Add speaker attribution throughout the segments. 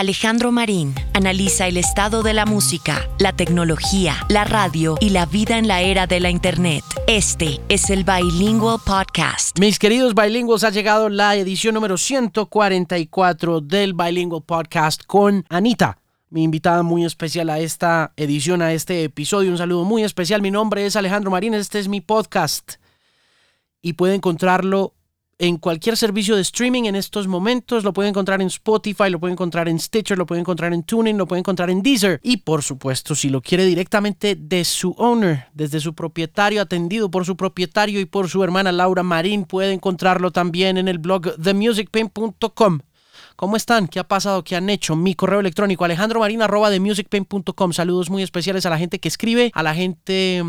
Speaker 1: Alejandro Marín analiza el estado de la música, la tecnología, la radio y la vida en la era de la Internet. Este es el Bilingual Podcast.
Speaker 2: Mis queridos bilingües, ha llegado la edición número 144 del Bilingual Podcast con Anita mi invitada muy especial a esta edición, a este episodio. Un saludo muy especial. Mi nombre es Alejandro Marín, este es mi podcast. Y puede encontrarlo en cualquier servicio de streaming en estos momentos. Lo puede encontrar en Spotify, lo puede encontrar en Stitcher, lo puede encontrar en Tuning, lo puede encontrar en Deezer. Y por supuesto, si lo quiere directamente de su owner, desde su propietario, atendido por su propietario y por su hermana Laura Marín, puede encontrarlo también en el blog themusicpain.com. ¿Cómo están? ¿Qué ha pasado? ¿Qué han hecho? Mi correo electrónico alejandromarina.com. Saludos muy especiales a la gente que escribe, a la gente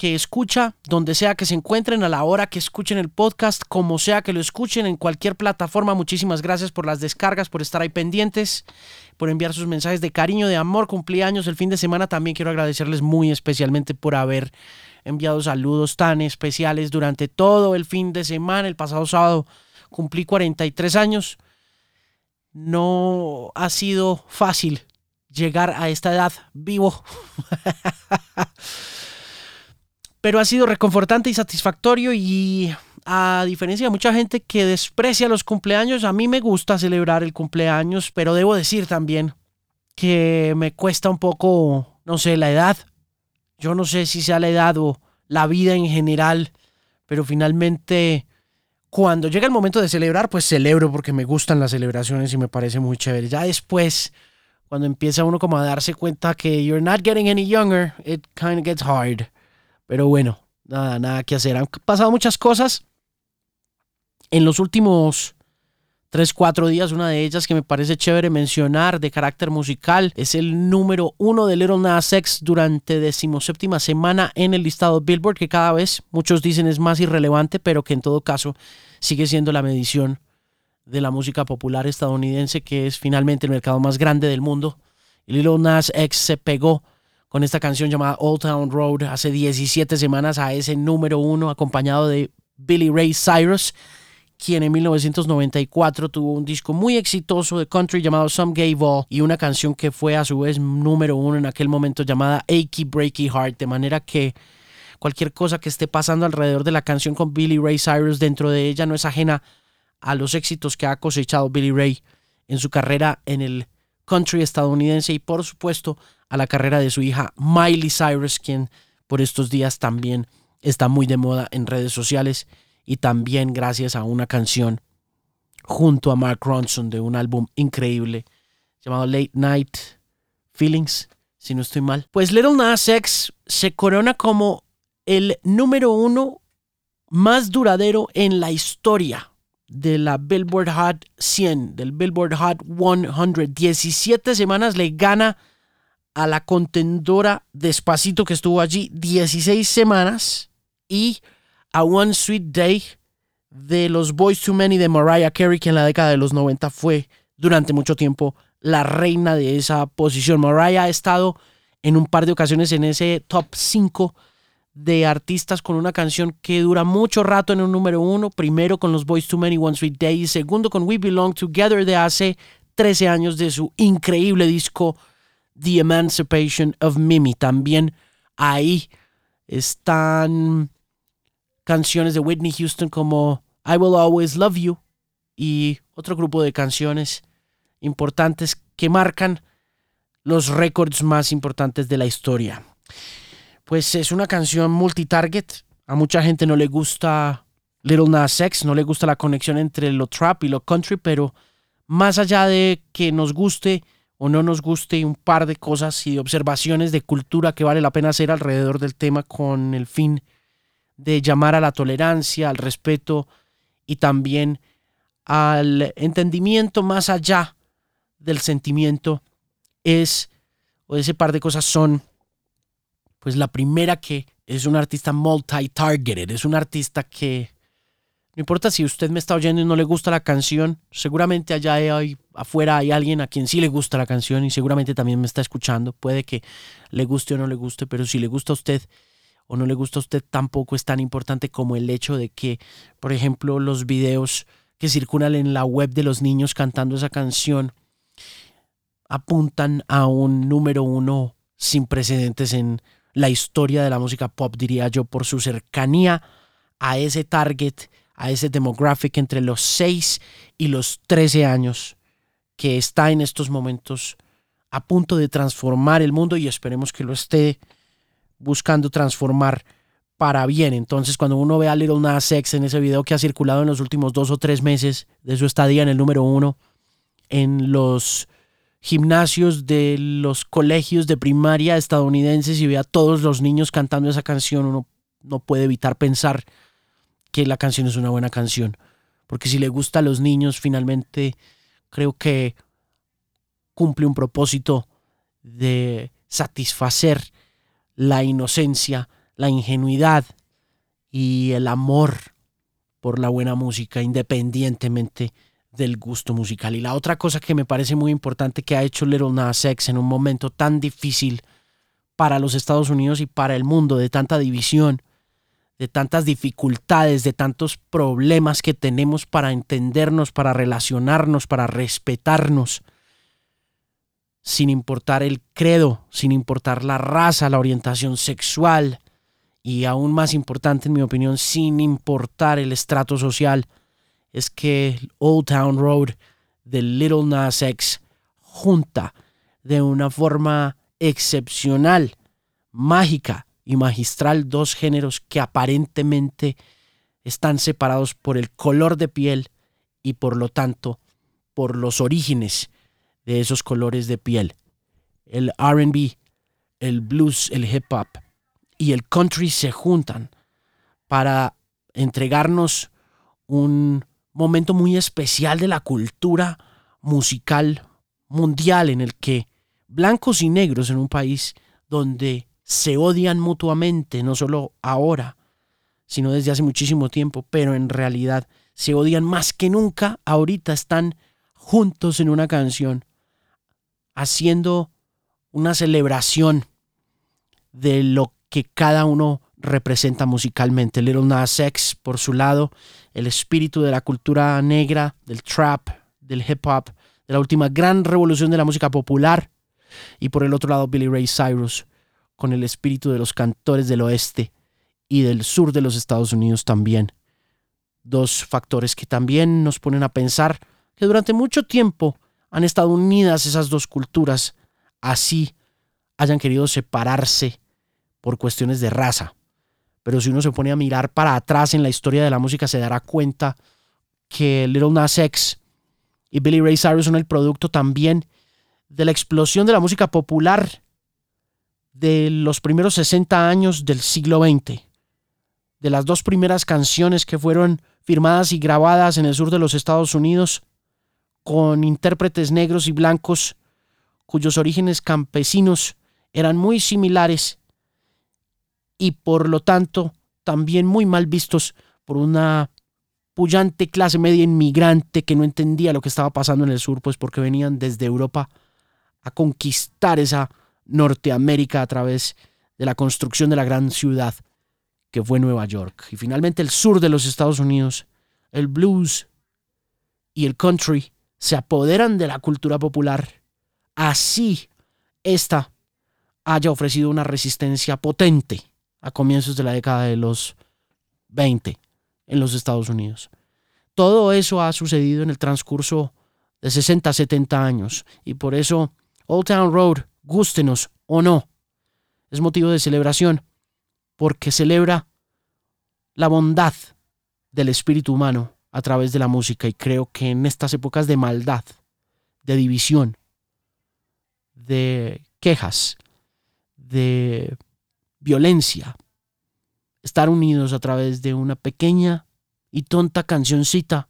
Speaker 2: que escucha, donde sea que se encuentren, a la hora que escuchen el podcast, como sea que lo escuchen, en cualquier plataforma. Muchísimas gracias por las descargas, por estar ahí pendientes, por enviar sus mensajes de cariño, de amor, cumpleaños el fin de semana. También quiero agradecerles muy especialmente por haber enviado saludos tan especiales durante todo el fin de semana. El pasado sábado cumplí 43 años. No ha sido fácil llegar a esta edad vivo. pero ha sido reconfortante y satisfactorio y a diferencia de mucha gente que desprecia los cumpleaños, a mí me gusta celebrar el cumpleaños, pero debo decir también que me cuesta un poco, no sé, la edad. Yo no sé si sea la edad o la vida en general, pero finalmente cuando llega el momento de celebrar, pues celebro porque me gustan las celebraciones y me parece muy chévere. Ya después, cuando empieza uno como a darse cuenta que you're not getting any younger, it kind of gets hard. Pero bueno, nada, nada que hacer. Han pasado muchas cosas en los últimos 3, 4 días. Una de ellas que me parece chévere mencionar de carácter musical es el número uno de Little Nas X durante decimoséptima semana en el listado Billboard, que cada vez muchos dicen es más irrelevante, pero que en todo caso sigue siendo la medición de la música popular estadounidense, que es finalmente el mercado más grande del mundo. Y Little Nas X se pegó con esta canción llamada Old Town Road. Hace 17 semanas a ese número uno acompañado de Billy Ray Cyrus, quien en 1994 tuvo un disco muy exitoso de country llamado Some Gay Ball y una canción que fue a su vez número uno en aquel momento llamada Achy Breaky Heart, de manera que cualquier cosa que esté pasando alrededor de la canción con Billy Ray Cyrus dentro de ella no es ajena a los éxitos que ha cosechado Billy Ray en su carrera en el country estadounidense y por supuesto a la carrera de su hija Miley Cyrus, quien por estos días también está muy de moda en redes sociales y también gracias a una canción junto a Mark Ronson de un álbum increíble llamado Late Night Feelings, si no estoy mal. Pues Little Nas X se corona como el número uno más duradero en la historia de la Billboard Hot 100, del Billboard Hot 100. 17 semanas le gana a la contendora Despacito que estuvo allí 16 semanas y a One Sweet Day de los Boys Too Many de Mariah Carey que en la década de los 90 fue durante mucho tiempo la reina de esa posición. Mariah ha estado en un par de ocasiones en ese top 5 de artistas con una canción que dura mucho rato en un número uno. Primero con los Boys Too Many, One Sweet Day. Y segundo con We Belong Together de hace 13 años de su increíble disco The Emancipation of Mimi. También ahí están canciones de Whitney Houston como I Will Always Love You y otro grupo de canciones importantes que marcan los récords más importantes de la historia. Pues es una canción multitarget. A mucha gente no le gusta Little Nas X, no le gusta la conexión entre lo trap y lo country, pero más allá de que nos guste o no nos guste un par de cosas y observaciones de cultura que vale la pena hacer alrededor del tema con el fin de llamar a la tolerancia, al respeto y también al entendimiento más allá del sentimiento es o ese par de cosas son pues la primera que es un artista multi-targeted, es un artista que no importa si usted me está oyendo y no le gusta la canción, seguramente allá hay, afuera hay alguien a quien sí le gusta la canción y seguramente también me está escuchando. Puede que le guste o no le guste, pero si le gusta a usted o no le gusta a usted tampoco es tan importante como el hecho de que, por ejemplo, los videos que circulan en la web de los niños cantando esa canción apuntan a un número uno sin precedentes en la historia de la música pop, diría yo, por su cercanía a ese target, a ese demographic entre los 6 y los 13 años, que está en estos momentos a punto de transformar el mundo y esperemos que lo esté buscando transformar para bien. Entonces, cuando uno ve a Little Nas X en ese video que ha circulado en los últimos dos o tres meses de su estadía en el número uno, en los gimnasios de los colegios de primaria estadounidenses y ve a todos los niños cantando esa canción, uno no puede evitar pensar que la canción es una buena canción. Porque si le gusta a los niños, finalmente creo que cumple un propósito de satisfacer la inocencia, la ingenuidad y el amor por la buena música, independientemente del gusto musical. Y la otra cosa que me parece muy importante que ha hecho Little Nas X en un momento tan difícil para los Estados Unidos y para el mundo, de tanta división, de tantas dificultades, de tantos problemas que tenemos para entendernos, para relacionarnos, para respetarnos, sin importar el credo, sin importar la raza, la orientación sexual y aún más importante en mi opinión, sin importar el estrato social es que Old Town Road de Little Nas X junta de una forma excepcional, mágica y magistral dos géneros que aparentemente están separados por el color de piel y por lo tanto por los orígenes de esos colores de piel. El RB, el blues, el hip hop y el country se juntan para entregarnos un momento muy especial de la cultura musical mundial en el que blancos y negros en un país donde se odian mutuamente, no solo ahora, sino desde hace muchísimo tiempo, pero en realidad se odian más que nunca, ahorita están juntos en una canción, haciendo una celebración de lo que cada uno representa musicalmente. Little Nas X, por su lado, el espíritu de la cultura negra, del trap, del hip hop, de la última gran revolución de la música popular. Y por el otro lado, Billy Ray Cyrus, con el espíritu de los cantores del oeste y del sur de los Estados Unidos también. Dos factores que también nos ponen a pensar que durante mucho tiempo han estado unidas esas dos culturas, así hayan querido separarse por cuestiones de raza pero si uno se pone a mirar para atrás en la historia de la música se dará cuenta que Little Nas X y Billy Ray Cyrus son el producto también de la explosión de la música popular de los primeros 60 años del siglo XX, de las dos primeras canciones que fueron firmadas y grabadas en el sur de los Estados Unidos con intérpretes negros y blancos cuyos orígenes campesinos eran muy similares y por lo tanto también muy mal vistos por una pullante clase media inmigrante que no entendía lo que estaba pasando en el sur, pues porque venían desde Europa a conquistar esa Norteamérica a través de la construcción de la gran ciudad que fue Nueva York. Y finalmente el sur de los Estados Unidos, el blues y el country se apoderan de la cultura popular. Así esta haya ofrecido una resistencia potente a comienzos de la década de los 20 en los Estados Unidos. Todo eso ha sucedido en el transcurso de 60, 70 años y por eso Old Town Road, gústenos o no, es motivo de celebración porque celebra la bondad del espíritu humano a través de la música y creo que en estas épocas de maldad, de división, de quejas, de violencia, estar unidos a través de una pequeña y tonta cancioncita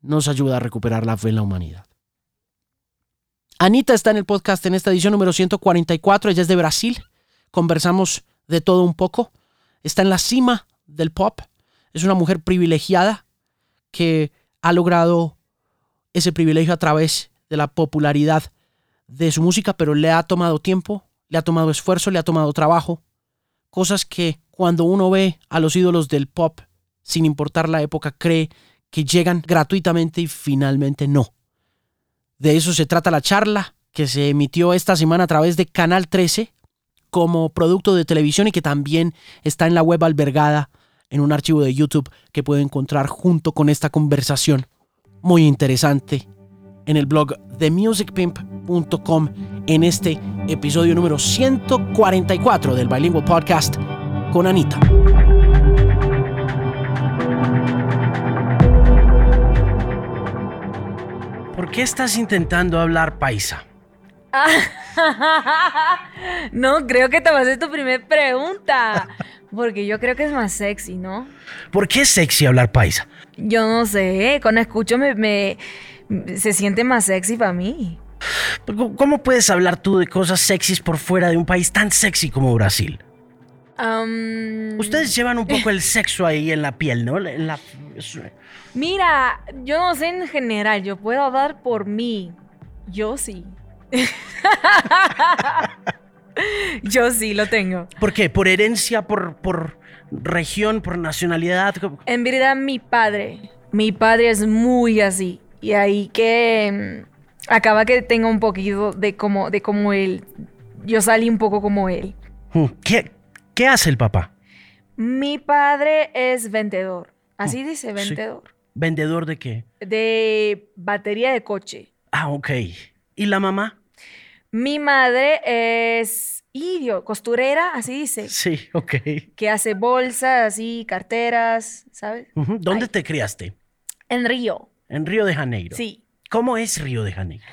Speaker 2: nos ayuda a recuperar la fe en la humanidad. Anita está en el podcast en esta edición número 144, ella es de Brasil, conversamos de todo un poco, está en la cima del pop, es una mujer privilegiada que ha logrado ese privilegio a través de la popularidad de su música, pero le ha tomado tiempo, le ha tomado esfuerzo, le ha tomado trabajo, cosas que cuando uno ve a los ídolos del pop, sin importar la época, cree que llegan gratuitamente y finalmente no. De eso se trata la charla
Speaker 3: que se emitió esta semana a través de Canal 13 como producto de televisión y que también está en la web albergada en un archivo de YouTube que puede encontrar junto con esta conversación muy interesante en el blog themusicpimp.com en este episodio número 144 del Bilingual Podcast con Anita. ¿Por qué estás intentando hablar paisa?
Speaker 4: no, creo que te vas a hacer tu primera pregunta. Porque yo creo que es más sexy, ¿no?
Speaker 3: ¿Por qué es sexy hablar paisa?
Speaker 4: Yo no sé. Cuando escucho me, se siente más sexy para mí.
Speaker 3: ¿Cómo puedes hablar tú de cosas sexys por fuera de un país tan sexy como Brasil? Ustedes llevan un poco el sexo ahí en la piel, ¿no?
Speaker 4: Mira, yo no sé en general, yo puedo hablar por mí. Yo sí. yo sí lo tengo.
Speaker 3: ¿Por qué? ¿Por herencia, por, por región, por nacionalidad?
Speaker 4: En verdad, mi padre. Mi padre es muy así. Y ahí que mm, acaba que tengo un poquito de como, de como él. Yo salí un poco como él.
Speaker 3: Hmm, ¿Qué, qué hace el papá?
Speaker 4: Mi padre es vendedor. Así hmm, dice, vendedor.
Speaker 3: ¿Vendedor de qué?
Speaker 4: De batería de coche.
Speaker 3: Ah, ok. ¿Y la mamá?
Speaker 4: Mi madre es idio, costurera, así dice.
Speaker 3: Sí, ok.
Speaker 4: Que hace bolsas, así, carteras, ¿sabes?
Speaker 3: ¿Dónde te criaste?
Speaker 4: En Río.
Speaker 3: En Río de Janeiro.
Speaker 4: Sí.
Speaker 3: ¿Cómo es Río de Janeiro?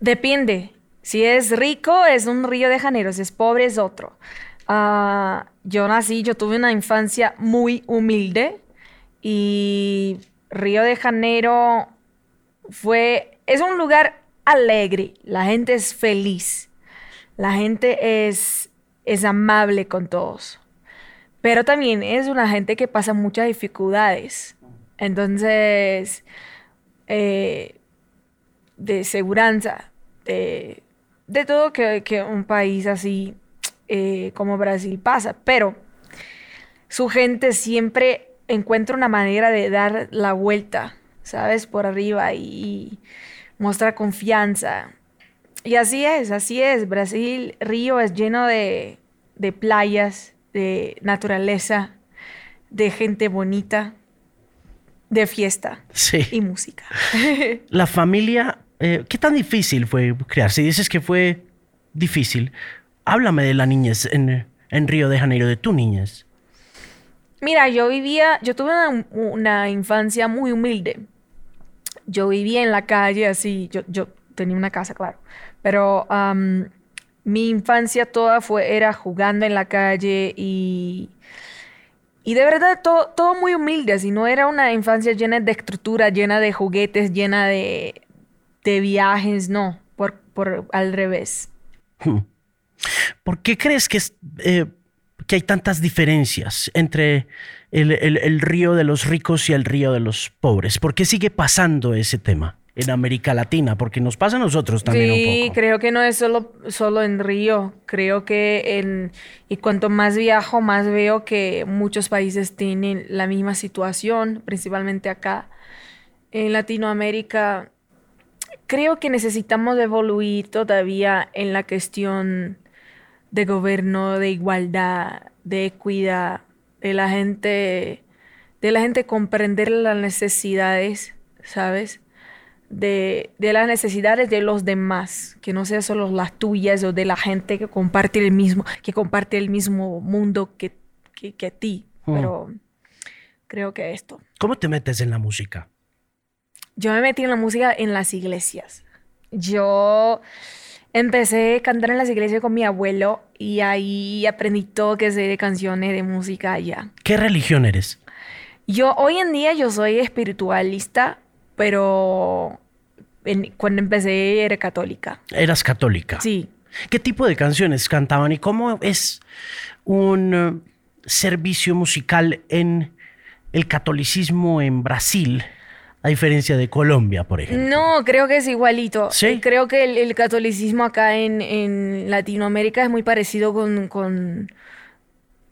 Speaker 4: Depende. Si es rico, es un Río de Janeiro. Si es pobre, es otro. Ah, yo nací, yo tuve una infancia muy humilde. Y Río de Janeiro fue, es un lugar alegre, la gente es feliz, la gente es, es amable con todos, pero también es una gente que pasa muchas dificultades. Entonces, eh, de seguridad, de, de todo que, que, un país así eh, como Brasil pasa, pero su gente siempre encuentra una manera de dar la vuelta, ¿sabes? Por arriba y, mostrar confianza. Y así es, así es. Brasil, Río es lleno de, de playas, de naturaleza, de gente bonita, de fiesta y música.
Speaker 3: La familia, eh, ¿qué tan difícil fue crear? Si dices que fue difícil, háblame de la niñez en, en Río de Janeiro, de tu niñez.
Speaker 4: Mira, yo vivía, yo tuve una, infancia muy humilde. Yo vivía en la calle así, yo, yo tenía una casa, claro, pero mi infancia toda fue, era jugando en la calle y, y de verdad todo, todo muy humilde, así no era una infancia llena de estructura, llena de juguetes, llena de, de viajes, no, por, por al revés.
Speaker 3: ¿Por qué crees que es... Eh, que hay tantas diferencias entre el, río de los ricos y el río de los pobres? ¿Por qué sigue pasando ese tema? en América Latina, porque nos pasa a nosotros también
Speaker 4: sí,
Speaker 3: un poco.
Speaker 4: creo que no es solo, solo en Río, creo que en, y cuanto más viajo, más veo que muchos países tienen la misma situación, principalmente acá en Latinoamérica. Creo que necesitamos evoluir todavía en la cuestión de gobierno, de igualdad, de equidad, de la gente, de la gente comprender las necesidades, ¿sabes? De, las necesidades de los demás, que no sean solo las tuyas o de la gente que comparte el mismo, que comparte el mismo mundo que, que, a ti. Hmm. Pero creo que esto.
Speaker 3: ¿Cómo te metes en la música?
Speaker 4: Yo me metí en la música en las iglesias. Yo Empecé a cantar en las iglesias con mi abuelo y ahí aprendí todo que sé de canciones, de música allá.
Speaker 3: ¿Qué religión eres?
Speaker 4: Yo hoy en día yo soy espiritualista, pero cuando empecé era católica.
Speaker 3: ¿Eras católica?
Speaker 4: Sí.
Speaker 3: ¿Qué tipo de canciones cantaban y cómo es un uh, servicio musical en el catolicismo en Brasil? A diferencia de Colombia, por ejemplo.
Speaker 4: No, creo que es igualito. Sí. Creo que el, catolicismo acá en, Latinoamérica es muy parecido con, con,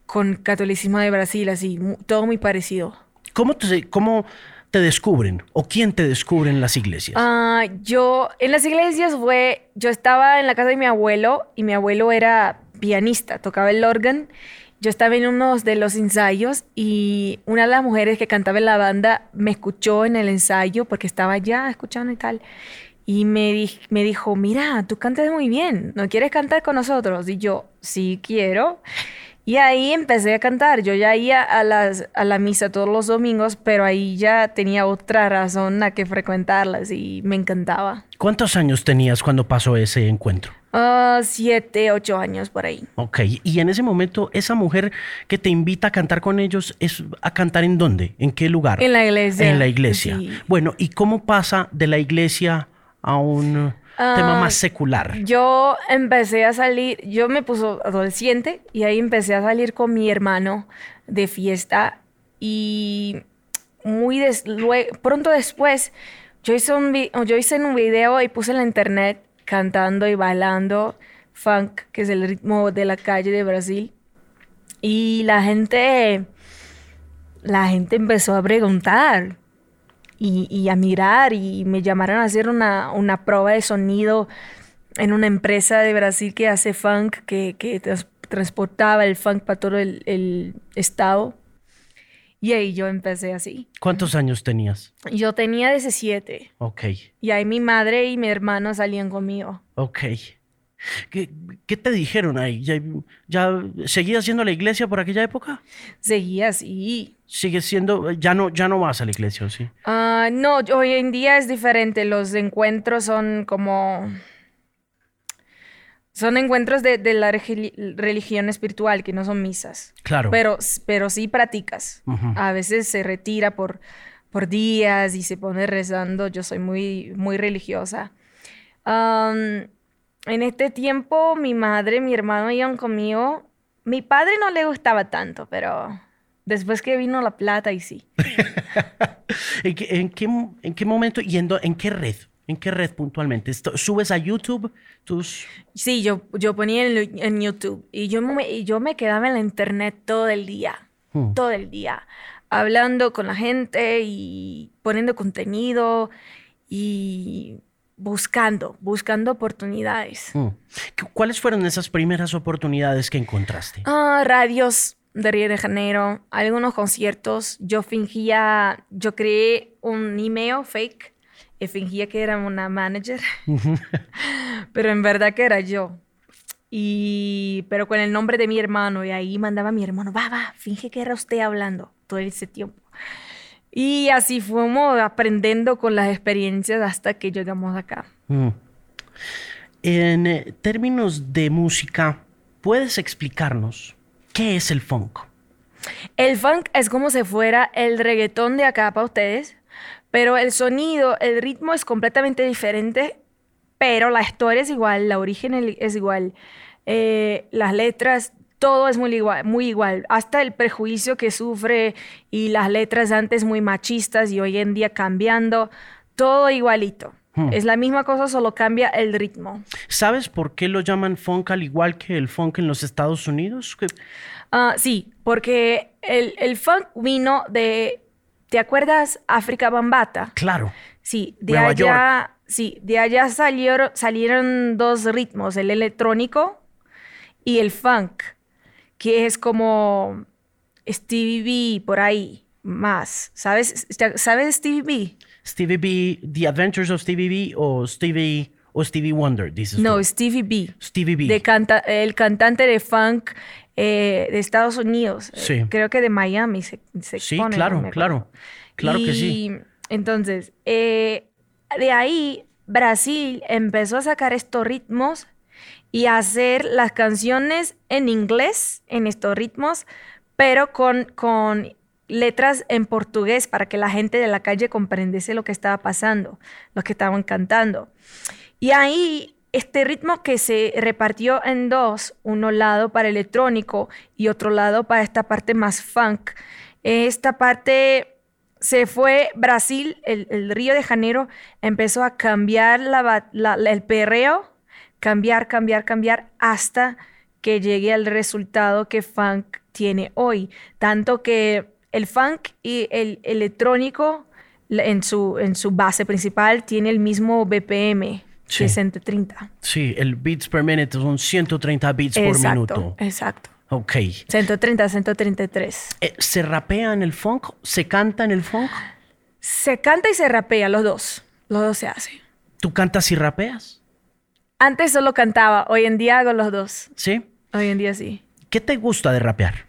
Speaker 4: con catolicismo de Brasil, así, todo muy parecido.
Speaker 3: ¿Cómo, cómo te descubren o quién te descubre en las iglesias?
Speaker 4: Ah, yo, en las iglesias fue, yo estaba en la casa de mi abuelo y mi abuelo era pianista, tocaba el órgano. Yo estaba en uno de los ensayos y una de las mujeres que cantaba en la banda me escuchó en el ensayo porque estaba ya escuchando y tal. Y me, me dijo, mira, tú cantas muy bien, ¿no quieres cantar con nosotros? Y yo, sí quiero. Y ahí empecé a cantar. Yo ya iba a, las, a la misa todos los domingos, pero ahí ya tenía otra razón a que frecuentarlas y me encantaba.
Speaker 3: ¿Cuántos años tenías cuando pasó ese encuentro?
Speaker 4: Uh, siete, ocho años por ahí.
Speaker 3: Ok, y en ese momento, esa mujer que te invita a cantar con ellos, ¿es a cantar en dónde? ¿En qué lugar?
Speaker 4: En la iglesia.
Speaker 3: En la iglesia. Bueno, ¿y cómo pasa de la iglesia a un tema ah, más secular.
Speaker 4: Yo empecé a salir, yo me puso adolescente y ahí empecé a salir con mi hermano de fiesta y muy pronto después yo hice, un yo hice un video y puse en la internet cantando y bailando funk, que es el ritmo de la calle de Brasil. Y la gente, la gente empezó a preguntar, y, a mirar y me llamaron a hacer una, una, prueba de sonido en una empresa de Brasil que hace funk, que, que transportaba el funk para todo el, el, estado. Y ahí yo empecé así.
Speaker 3: ¿Cuántos años tenías?
Speaker 4: Yo tenía 17.
Speaker 3: Ok.
Speaker 4: Y ahí mi madre y mi hermano salían conmigo.
Speaker 3: Ok. ¿Qué, ¿Qué, te dijeron ahí? ¿Ya, ¿Ya seguías yendo a la iglesia por aquella época?
Speaker 4: Seguía, sí.
Speaker 3: ¿Sigue siendo, ya no, ya no vas a la iglesia, sí?
Speaker 4: Uh, no, hoy en día es diferente. Los encuentros son como... Son encuentros de, de la religión espiritual, que no son misas.
Speaker 3: Claro.
Speaker 4: Pero, pero sí practicas. A veces se retira por, por días y se pone rezando. Yo soy muy, muy religiosa. Um, en este tiempo mi madre, mi hermano iban conmigo. Mi padre no le gustaba tanto, pero después que vino la plata y sí.
Speaker 3: ¿En, qué, en, qué, momento y en, qué red? ¿En qué red puntualmente? ¿Subes a YouTube tus...?
Speaker 4: Sí, yo, yo ponía en, YouTube y yo me, yo me quedaba en la internet todo el día, hmm. todo el día, hablando con la gente y poniendo contenido y buscando, buscando oportunidades. Mm.
Speaker 3: ¿Cuáles fueron esas primeras oportunidades que encontraste?
Speaker 4: Ah, radios de Río de Janeiro, algunos conciertos. Yo fingía, yo creé un email fake y fingía que era una manager, pero en verdad que era yo. Y, pero con el nombre de mi hermano, y ahí mandaba a mi hermano, va, va, finge que era usted hablando todo ese tiempo. Y así fuimos aprendiendo con las experiencias hasta que llegamos acá. Mm.
Speaker 3: En eh, términos de música, ¿puedes explicarnos qué es el funk?
Speaker 4: El funk es como si fuera el reggaetón de acá para ustedes, pero el sonido, el ritmo es completamente diferente, pero la historia es igual, la origen es igual, eh, las letras todo es muy igual, muy igual, hasta el prejuicio que sufre y las letras antes muy machistas y hoy en día cambiando, todo igualito. Hmm. Es la misma cosa, solo cambia el ritmo.
Speaker 3: ¿Sabes por qué lo llaman funk al igual que el funk en los Estados Unidos?
Speaker 4: Ah, sí, porque el, funk vino de, ¿te acuerdas? África Bambata.
Speaker 3: Claro.
Speaker 4: Sí, de allá, sí, de allá salieron, salieron dos ritmos, el electrónico y el funk que es como Stevie B por ahí más. ¿Sabes? ¿Sabes Stevie B?
Speaker 3: Stevie B, The Adventures of Stevie B o Stevie o Stevie Wonder, dices
Speaker 4: No, Stevie B.
Speaker 3: Stevie B.
Speaker 4: De canta el cantante de funk eh, de Estados Unidos.
Speaker 3: Sí.
Speaker 4: Eh, creo que de Miami se, se
Speaker 3: Sí, claro, claro. Claro que sí.
Speaker 4: Entonces, eh, de ahí Brasil empezó a sacar estos ritmos y hacer las canciones en inglés, en estos ritmos, pero con, con letras en portugués para que la gente de la calle comprendiese lo que estaba pasando, lo que estaban cantando. Y ahí este ritmo que se repartió en dos, uno lado para electrónico y otro lado para esta parte más funk. Esta parte se fue Brasil, el, Río de Janeiro empezó a cambiar el perreo cambiar, cambiar, cambiar hasta que llegue al resultado que funk tiene hoy. Tanto que el funk y el electrónico en su, en su base principal tiene el mismo BPM,
Speaker 3: Sí.
Speaker 4: es 130.
Speaker 3: Sí, el beats per minute son 130 beats por
Speaker 4: exacto,
Speaker 3: minuto.
Speaker 4: exacto.
Speaker 3: Ok.
Speaker 4: 130, 133.
Speaker 3: Eh, ¿Se rapea en el funk? ¿Se canta en el funk?
Speaker 4: Se canta y se rapea, los dos. Los dos se hacen.
Speaker 3: ¿Tú cantas y rapeas?
Speaker 4: Antes solo cantaba, hoy en día hago los dos.
Speaker 3: ¿Sí?
Speaker 4: Hoy en día sí.
Speaker 3: ¿Qué te gusta de rapear?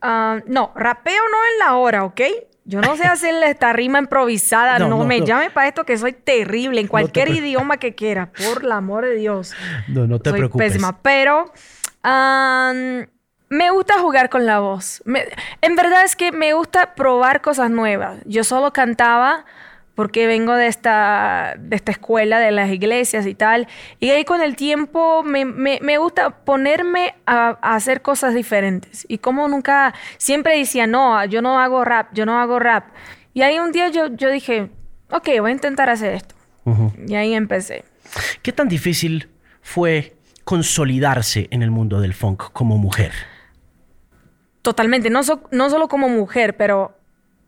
Speaker 4: Ah, no, rapeo no en la hora, ¿ok? Yo no sé hacer esta rima improvisada.
Speaker 3: No,
Speaker 4: No,
Speaker 3: no,
Speaker 4: me
Speaker 3: no.
Speaker 4: llame para esto que soy terrible en cualquier idioma que quiera, por el amor de Dios.
Speaker 3: No, no te
Speaker 4: soy
Speaker 3: preocupes.
Speaker 4: pésima, pero me gusta jugar con la voz. Me- en verdad es que me gusta probar cosas nuevas. Yo solo cantaba porque vengo de esta, de esta escuela, de las iglesias y tal. Y ahí con el tiempo me, me- me gusta ponerme a, a hacer cosas diferentes. Y como nunca, siempre decía, no, yo no hago rap, yo no hago rap. Y ahí un día yo, yo dije, ok, voy a intentar hacer esto. Y ahí empecé.
Speaker 3: ¿Qué tan difícil fue consolidarse en el mundo del funk como mujer?
Speaker 4: Totalmente, no, so- no solo como mujer, pero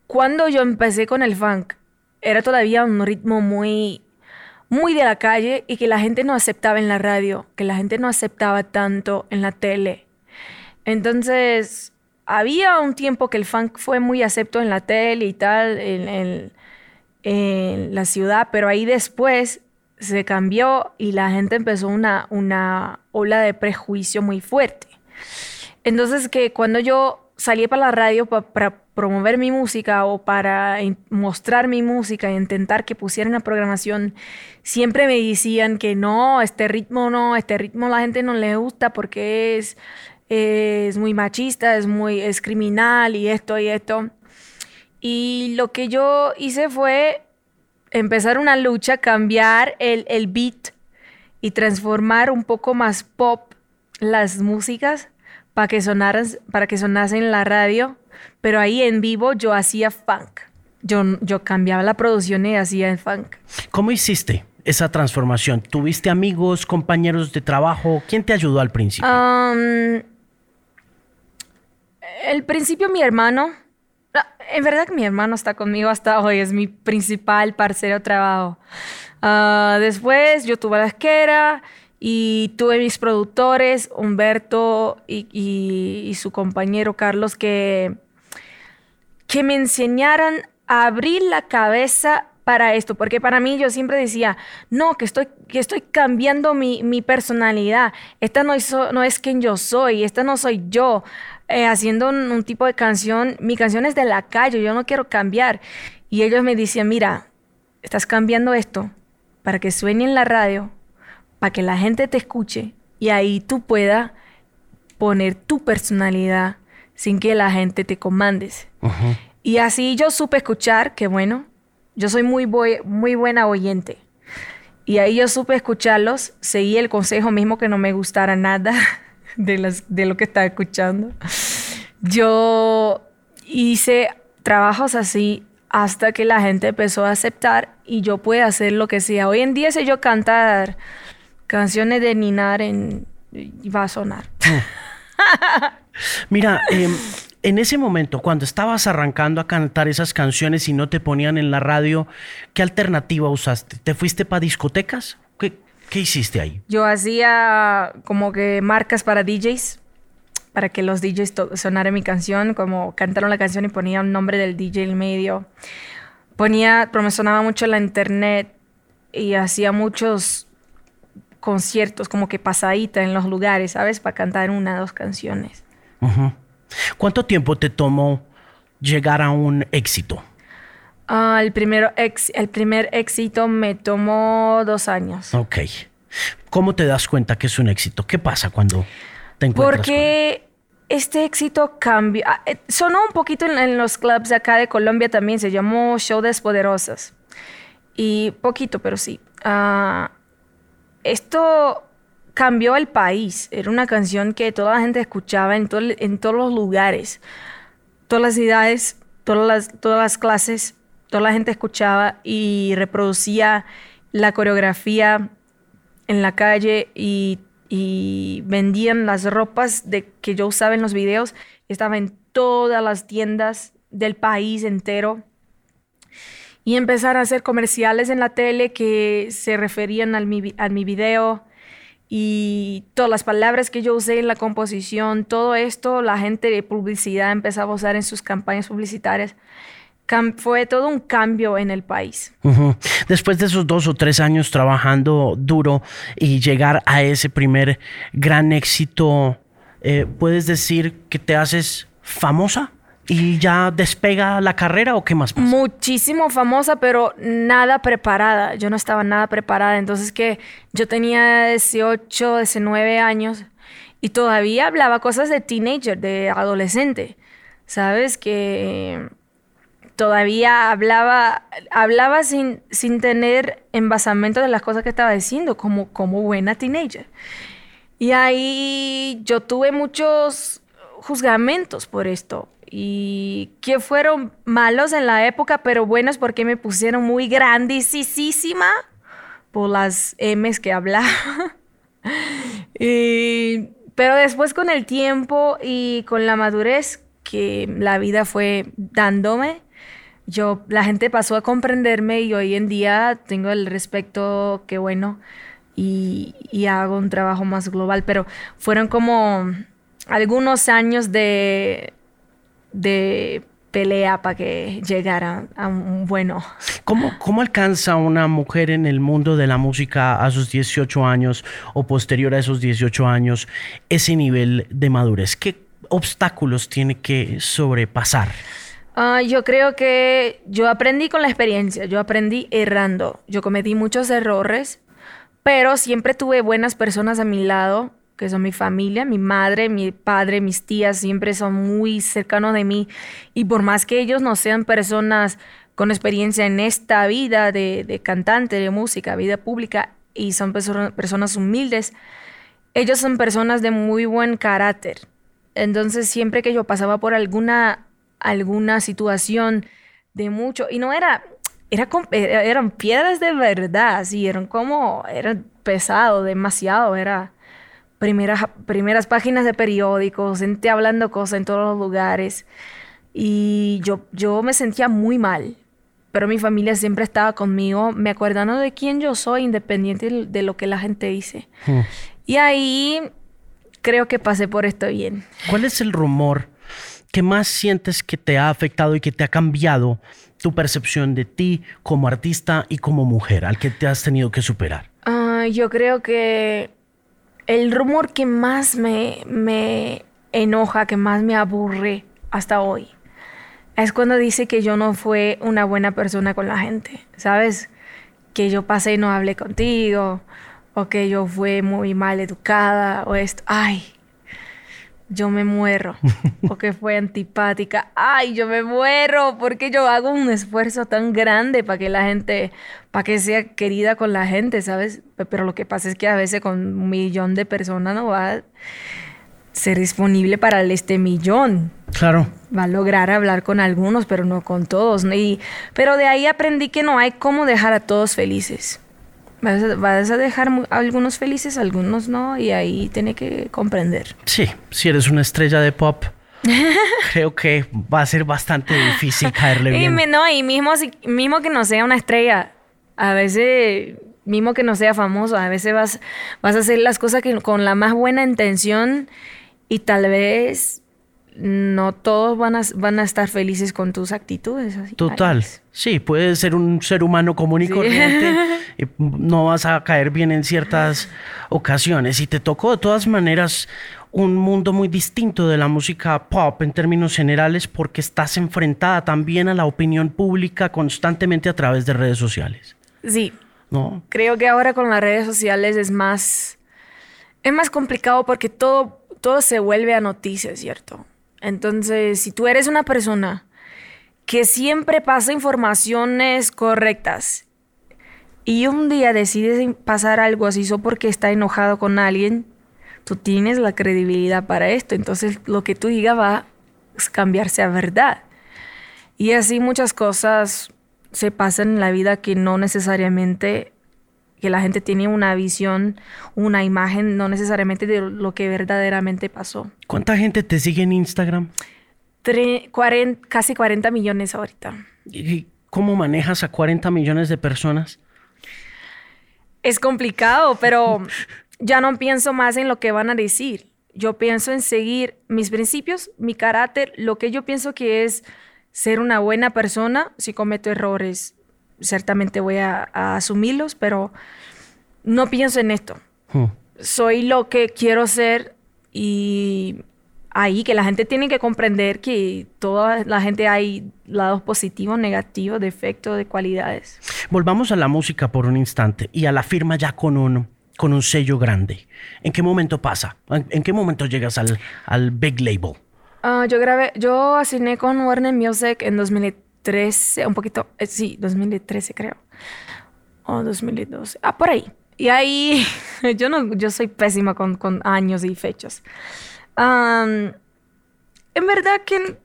Speaker 4: cuando yo empecé con el funk, era todavía un ritmo muy, muy de la calle y que la gente no aceptaba en la radio, que la gente no aceptaba tanto en la tele. Entonces, había un tiempo que el funk fue muy acepto en la tele y tal, en, en- la ciudad, pero ahí después se cambió y la gente empezó una, una ola de prejuicio muy fuerte. Entonces que cuando yo salí para la radio pa- para promover mi música o para mostrar mi música e intentar que pusieran la programación, siempre me decían que no, este ritmo no, este ritmo la gente no le gusta porque es, es muy machista, es muy es criminal y esto y esto. Y lo que yo hice fue empezar una lucha, cambiar el, el beat y transformar un poco más pop las músicas para que sonaran, para que sonasen en la radio, pero ahí en vivo yo hacía funk. Yo, yo cambiaba la producción y hacía el funk.
Speaker 3: ¿Cómo hiciste esa transformación? ¿Tuviste amigos, compañeros de trabajo? ¿Quién te ayudó al principio?
Speaker 4: El principio mi hermano, no, en verdad que mi hermano está conmigo hasta hoy, es mi principal parcero de trabajo. Ah, después yo tuve la esquera y tuve mis productores, Humberto y, su compañero Carlos, que, que me enseñaran a abrir la cabeza para esto, porque para mí yo siempre decía, no, que estoy, que estoy cambiando mi, mi personalidad, esta no es, no es quien yo soy, esta no soy yo, eh, haciendo un, un tipo de canción, mi canción es de la calle, yo no quiero cambiar. Y ellos me decían, mira, estás cambiando esto para que suene en la radio, para que la gente te escuche y ahí tú puedas poner tu personalidad sin que la gente te comandes. Y así yo supe escuchar, que bueno, yo soy muy, muy buena oyente. Y ahí yo supe escucharlos, seguí el consejo mismo que no me gustara nada de, las, de lo que estaba escuchando. Yo hice trabajos así hasta que la gente empezó a aceptar y yo pude hacer lo que sea. Hoy en día sé yo cantar canciones de Ninar en, va a sonar.
Speaker 3: Mira, em, en ese momento, cuando estabas arrancando a cantar esas canciones y no te ponían en la radio, ¿qué alternativa usaste? ¿Te fuiste para discotecas? ¿Qué, qué hiciste ahí?
Speaker 4: Yo hacía como que marcas para DJs, para que los DJs sonaran mi canción, como cantaron la canción y ponía un nombre del DJ en medio. Ponía, promocionaba mucho en la internet y hacía muchos conciertos, como que pasadita en los lugares, ¿sabes? Para cantar una o dos canciones.
Speaker 3: ¿Cuánto tiempo te tomó llegar a un éxito?
Speaker 4: Ah, el, primero ex- el primer éxito me tomó dos años.
Speaker 3: Ok. ¿Cómo te das cuenta que es un éxito? ¿Qué pasa cuando te encuentras
Speaker 4: Porque este éxito cambió. ah, eh, Sonó un poquito en, en los clubs de acá de Colombia también. Se llamó Show Despoderosas. Y poquito, pero sí. Ah, esto cambió el país. Era una canción que toda la gente escuchaba en, todos los lugares. Todas las ciudades, todas las, clases, toda la gente escuchaba y reproducía la coreografía en la calle y, y vendían las ropas de, que yo usaba en los videos. Estaba en todas las tiendas del país entero. Y empezar a hacer comerciales en la tele que se referían al mi, a mi video y todas las palabras que yo usé en la composición, todo esto la gente de publicidad empezaba a usar en sus campañas publicitarias. fue todo un cambio en el país.
Speaker 3: Después de esos dos o tres años trabajando duro y llegar a ese primer gran éxito, eh, ¿puedes decir que te haces famosa? ¿Y ya despega la carrera o qué más?
Speaker 4: Muchísimo famosa, pero nada preparada. Yo no estaba nada preparada. Entonces que yo tenía 18, 19 años y todavía hablaba cosas de teenager, de adolescente. ¿Sabes? Que todavía hablaba, hablaba sin, sin tener envasamento de las cosas que estaba diciendo, como, como buena teenager. Y ahí yo tuve muchos juzgamentos por esto y que fueron malos en la época, pero buenos porque me pusieron muy grandísima por las M's que hablaba. pero después con el tiempo y con la madurez que la vida fue dándome, yo, la gente pasó a comprenderme y hoy en día tengo el respeto que bueno y, y hago un trabajo más global, pero fueron como algunos años de de pelea para que llegara a un bueno.
Speaker 3: ¿Cómo, ¿Cómo alcanza una mujer en el mundo de la música a sus 18 años o posterior a esos 18 años ese nivel de madurez? ¿Qué obstáculos tiene que sobrepasar?
Speaker 4: Ah, yo creo que yo aprendí con la experiencia, yo aprendí errando, yo cometí muchos errores, pero siempre tuve buenas personas a mi lado que son mi familia, mi madre, mi padre, mis tías, siempre son muy cercanos de mí. Y por más que ellos no sean personas con experiencia en esta vida de, cantante, de música, vida pública, y son personas humildes, ellos son personas de muy buen carácter. Entonces, siempre que yo pasaba por alguna, alguna situación de mucho, y no era, era, eran piedras de verdad, sí, eran como, eran pesado, demasiado, era primeras, primeras páginas de periódicos, gente hablando cosas en todos los lugares. Y yo, yo me sentía muy mal, pero mi familia siempre estaba conmigo, me acordando de quién yo soy, independiente de lo que la gente dice. Hmm. Y ahí creo que pasé por esto bien.
Speaker 3: ¿Cuál es el rumor que más sientes que te ha afectado y que te ha cambiado tu percepción de ti como artista y como mujer, al que te has tenido que superar?
Speaker 4: Ah, yo creo que el rumor que más me, me enoja, que más me aburre hasta hoy, es cuando dice que yo no fue una buena persona con la gente, ¿sabes? Que yo pasé y no hablé contigo, o que yo fui muy mal educada, o esto. Ay, yo me muero, o que fue antipática, ay, yo me muero, porque yo hago un esfuerzo tan grande para que la gente, para que sea querida con la gente, ¿sabes? Pero lo que pasa es que a veces con un millón de personas no va a ser disponible para este millón.
Speaker 3: Claro.
Speaker 4: Va a lograr hablar con algunos, pero no con todos. Y, pero de ahí aprendí que no hay cómo dejar a todos felices. Vas a, dejar a algunos felices, algunos no, y ahí tiene que comprender.
Speaker 3: Sí, si eres una estrella de pop, creo que va a ser bastante difícil caerle bien.
Speaker 4: Y no, y mismo, mismo que no sea una estrella, a veces, mismo que no sea famoso, a veces vas, vas a hacer las cosas que, con la más buena intención y tal vez no todos van a, van a estar felices con tus actitudes.
Speaker 3: Total. Sí, puedes ser un ser humano común y corriente y no vas a caer bien en ciertas ocasiones. Y te tocó de todas maneras un mundo muy distinto de la música pop en términos generales porque estás enfrentada también a la opinión pública constantemente a través de redes sociales.
Speaker 4: Sí. ¿No? Creo que ahora con las redes sociales es más es más complicado porque todo todo se vuelve a noticias, ¿cierto? Entonces, si tú eres una persona que siempre pasa informaciones correctas y un día decides pasar algo así solo porque está enojado con alguien, tú tienes la credibilidad para esto. Entonces, lo que tú digas va a cambiarse a verdad. Y así muchas cosas se pasan en la vida que no necesariamente que la gente tiene una visión, una imagen, no necesariamente de lo que verdaderamente pasó.
Speaker 3: ¿Cuánta gente te sigue en Instagram?
Speaker 4: casi 40 millones ahorita.
Speaker 3: ¿Y cómo manejas a 40 millones de personas?
Speaker 4: Es complicado, pero ya no pienso más en lo que van a decir. Yo pienso en seguir mis principios, mi carácter, lo que yo pienso que es ser una buena persona. Si cometo errores, ciertamente voy a, asumirlos, pero no pienso en esto. Hmm. Soy lo que quiero ser y ahí que la gente tiene que comprender que toda la gente hay lados positivos, negativos, defectos, de cualidades.
Speaker 3: Volvamos a la música por un instante y a la firma ya con un, con un sello grande. ¿En qué momento pasa? ¿En qué momento llegas al, al big label?
Speaker 4: Ah, yo grabé, yo asigné con Warner Music en 2013, un poquito, eh, sí, 2013 creo. O 2012. Ah, por ahí. Y ahí, yo no, yo soy pésima con, con años y fechas en verdad que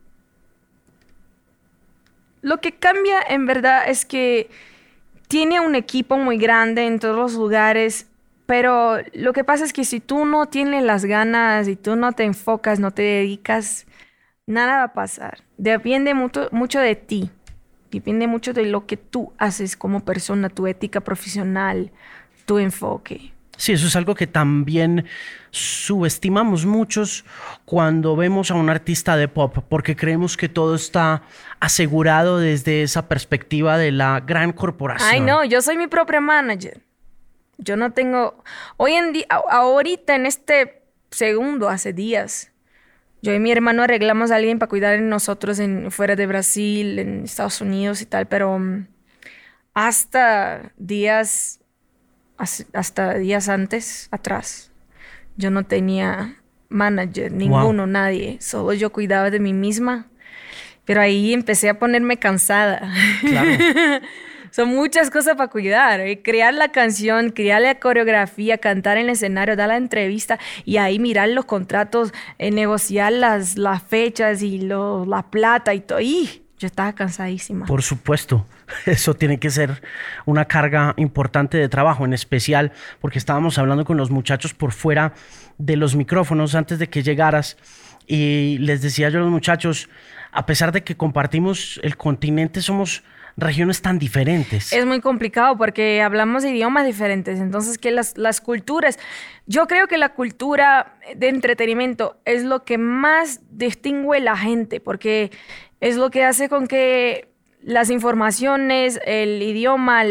Speaker 4: lo que cambia en verdad es que tiene un equipo muy grande en todos los lugares, pero lo que pasa es que si tú no tienes las ganas y tú no te enfocas, no te dedicas, nada va a pasar. Depende mucho, mucho de ti. Depende mucho de lo que tú haces como persona, tu ética profesional, tu enfoque.
Speaker 3: Sí, eso es algo que también subestimamos muchos cuando vemos a un artista de pop, porque creemos que todo está asegurado desde esa perspectiva de la gran corporación.
Speaker 4: Ay, no, yo soy mi propia manager. Yo no tengo. Hoy en día, ahorita en este segundo, hace días, yo y mi hermano arreglamos a alguien para cuidar de nosotros en, fuera de Brasil, en Estados Unidos y tal, pero mm, hasta días hasta días antes, atrás, yo no tenía manager, ninguno, nadie. Solo yo cuidaba de mí misma. Pero ahí empecé a ponerme cansada. Son muchas cosas para cuidar. ¿eh? Crear la canción, crear la coreografía, cantar en el escenario, dar la entrevista y ahí mirar los contratos, eh, negociar las, las fechas y la plata y todo. Y yo estaba cansadísima.
Speaker 3: Por supuesto, eso tiene que ser una carga importante de trabajo, en especial porque estábamos hablando con los muchachos por fuera de los micrófonos antes de que llegaras y les decía yo a los muchachos, a pesar de que compartimos el continente, somos regiones tan diferentes.
Speaker 4: Es muy complicado porque hablamos idiomas diferentes, entonces que las, las culturas, yo creo que la cultura de entretenimiento es lo que más distingue la gente, porque es lo que hace con que las informaciones, el idioma,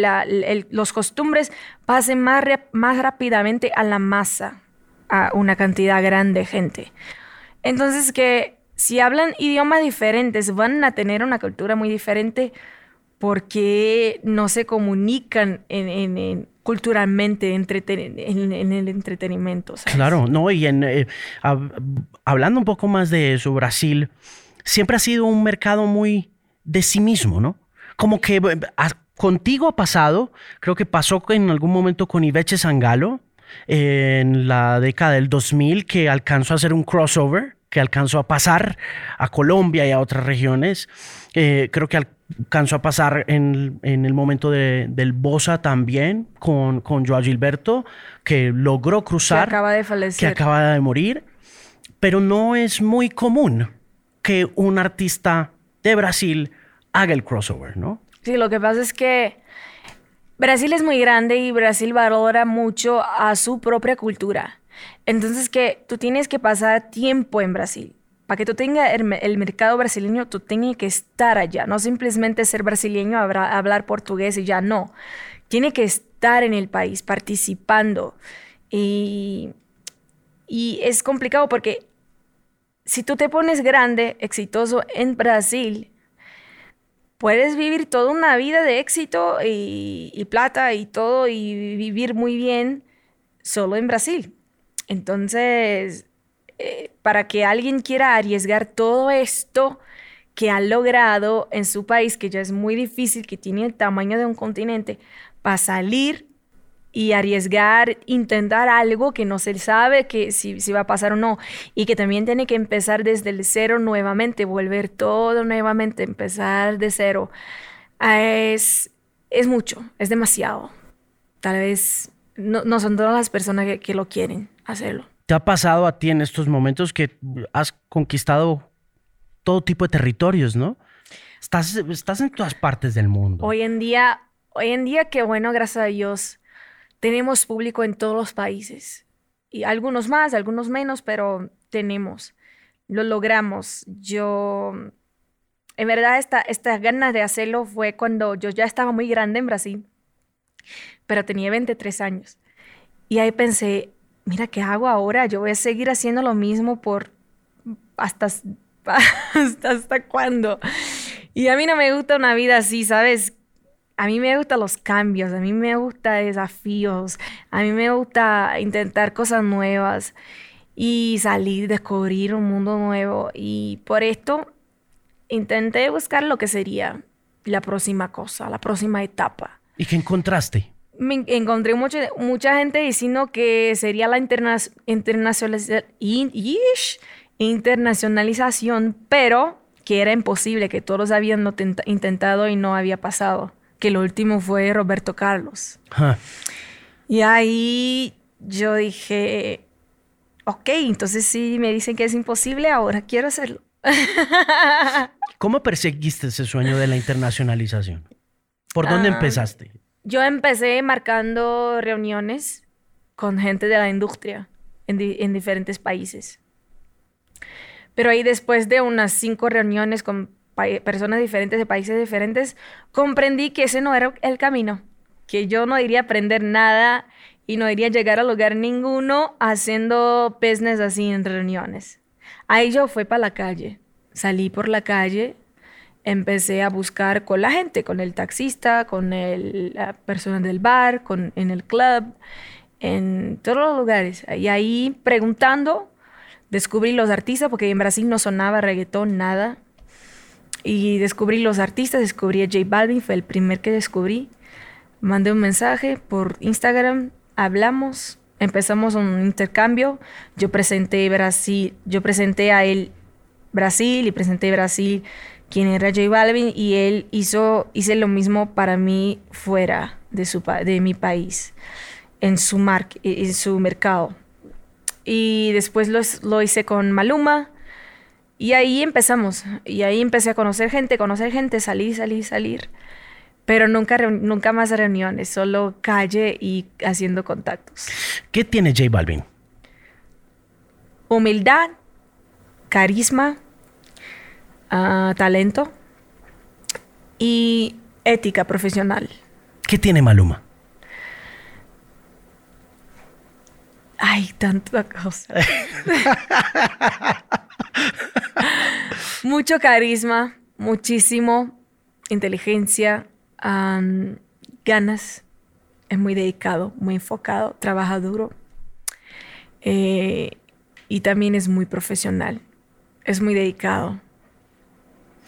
Speaker 4: los costumbres pasen más, más rápidamente a la masa, a una cantidad grande de gente. Entonces que si hablan idiomas diferentes van a tener una cultura muy diferente porque no se comunican en, culturalmente en, el entretenimiento.
Speaker 3: Claro, no, y en, eh, hablando un poco más de eso, Brasil siempre ha sido un mercado muy de sí mismo, ¿no? Como que eh, contigo ha pasado, creo que pasó en algún momento con Ibeche Sangalo en la década del 2000 que alcanzó a hacer un crossover, que alcanzó a pasar a Colombia y a otras regiones. Eh, creo que alcanzó a pasar en, el momento del Bosa también con, con Joao Gilberto, que logró cruzar.
Speaker 4: Que acaba de fallecer.
Speaker 3: Que acaba de morir. Pero no es muy común que un artista de Brasil haga el crossover, ¿no?
Speaker 4: Sí, lo que pasa es que Brasil es muy grande y Brasil valora mucho a su propia cultura. Entonces que tú tienes que pasar tiempo en Brasil. Para que tú tengas el, mercado brasileño, tú tienes que estar allá. No simplemente ser brasileño, hablar portugués y ya no. Tiene que estar en el país participando. Y es complicado porque si tú te pones grande, exitoso en Brasil, puedes vivir toda una vida de éxito y, plata y todo y vivir muy bien solo en Brasil. Entonces, eh, para que alguien quiera arriesgar todo esto que ha logrado en su país, que ya es muy difícil, que tiene el tamaño de un continente, para salir y arriesgar, intentar algo que no se sabe que si, va a pasar o no, y que también tiene que empezar desde el cero nuevamente, volver todo nuevamente, empezar de cero, ah, es, es mucho, es demasiado. Tal vez no, son todas las personas que, que lo quieren hacerlo.
Speaker 3: ¿Te ha pasado a ti en estos momentos que has conquistado todo tipo de territorios, no? Estás, en todas partes del mundo.
Speaker 4: Hoy en día, hoy en día, que bueno, gracias a Dios, tenemos público en todos los países. Y algunos más, algunos menos, pero tenemos. Lo logramos. Yo, en verdad, esta, ganas de hacerlo fue cuando yo ya estaba muy grande en Brasil, pero tenía 23 años. Y ahí pensé, mira, ¿qué hago ahora? Yo voy a seguir haciendo lo mismo por hasta, hasta, hasta cuándo. Y a mí no me gusta una vida así, ¿sabes? A mí me gustan los cambios, a mí me gustan desafíos, a mí me gusta intentar cosas nuevas y salir, descubrir un mundo nuevo. Y por esto intenté buscar lo que sería la próxima cosa, la próxima etapa.
Speaker 3: ¿Y qué encontraste?
Speaker 4: Me encontré mucha, mucha gente diciendo que sería la interna internacionalización, pero que era imposible, que todos habían intentado y no había pasado. Que lo último fue Roberto Carlos. Y ahí yo dije, ok, entonces si me dicen que es imposible, ahora quiero hacerlo.
Speaker 3: ¿Cómo perseguiste ese sueño de la internacionalización? ¿Por dónde ah, empezaste?
Speaker 4: Yo empecé marcando reuniones con gente de la industria en, diferentes países. Pero ahí después de unas cinco reuniones con personas diferentes de países diferentes, comprendí que ese no era el camino, que yo no iría a aprender nada y no iría a llegar a lugar ninguno haciendo business así en reuniones. Ahí yo fui para la calle, salí por la calle empecé a buscar con la gente, con el taxista, con el, la persona del bar, con, en el club, en todos los lugares. Y ahí preguntando, descubrí los artistas, porque en Brasil no sonaba reggaetón, nada. Y descubrí los artistas, descubrí a J Balvin, fue el primer que descubrí. Mandé un mensaje por Instagram, hablamos, empezamos un intercambio. Yo presenté Brasil, yo presenté a él Brasil y presenté Brasil quien era J Balvin y él hizo hice lo mismo para mí fuera de su de mi país en su mar, en su mercado. Y después lo, lo hice con Maluma y ahí empezamos y ahí empecé a conocer gente conocer gente salir salir salir pero nunca nunca más reuniones solo calle y haciendo contactos.
Speaker 3: Qué tiene J Balvin
Speaker 4: humildad carisma talento y ética profesional.
Speaker 3: ¿Qué tiene Maluma?
Speaker 4: Ay, tanta cosa. Mucho carisma, muchísimo inteligencia, ganas. Es muy dedicado, muy enfocado, trabaja duro. Eh, y también es muy profesional. Es muy dedicado.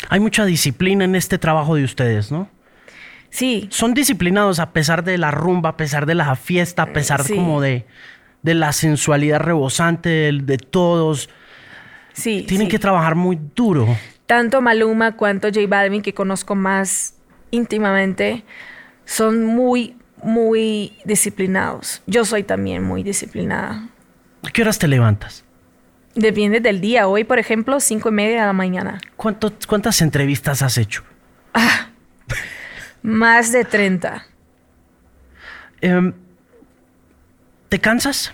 Speaker 3: Hay mucha disciplina en este trabajo de ustedes, ¿no?
Speaker 4: Sí.
Speaker 3: Son disciplinados a pesar de la rumba, a pesar de la fiesta, a pesar como de, de, la sensualidad rebosante de, todos.
Speaker 4: Sí.
Speaker 3: Tienen que trabajar muy duro.
Speaker 4: Tanto Maluma cuanto J Balvin, que conozco más íntimamente, son muy, muy disciplinados. Yo soy también muy disciplinada.
Speaker 3: ¿A qué horas te levantas?
Speaker 4: Depende del día. Hoy, por ejemplo, cinco y media de la mañana.
Speaker 3: ¿Cuántas entrevistas has hecho?
Speaker 4: Ah, más de 30.
Speaker 3: Em, ¿Te cansas?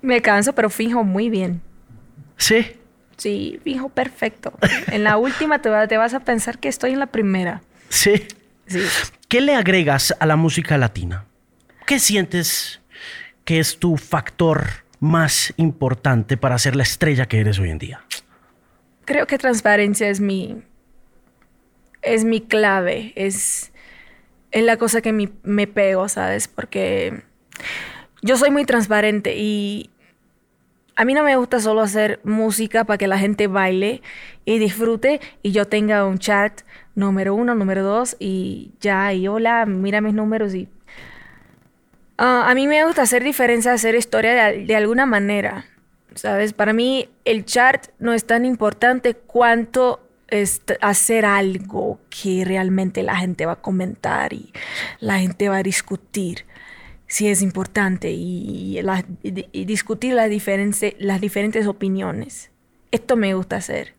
Speaker 4: Me canso, pero fijo muy bien.
Speaker 3: ¿Sí?
Speaker 4: Sí, fijo perfecto. en la última te, te vas a pensar que estoy en la primera.
Speaker 3: ¿Sí?
Speaker 4: Sí.
Speaker 3: ¿Qué le agregas a la música latina? ¿Qué sientes que es tu factor más importante para ser la estrella que eres hoy en día?
Speaker 4: Creo que transparencia es mi, es mi clave, es, es la cosa que me pego, ¿sabes? Porque yo soy muy transparente y a mí no me gusta solo hacer música para que la gente baile y disfrute y yo tenga un chart número uno, número dos y ya, y hola, mira mis números y Ah, a mí me gusta hacer diferencia, hacer historia de, alguna manera. ¿Sabes? Para mí el chart no es tan importante cuanto es hacer algo que realmente la gente va a comentar y la gente va a discutir si es importante y, discutir las diferentes opiniones. Esto me gusta hacer.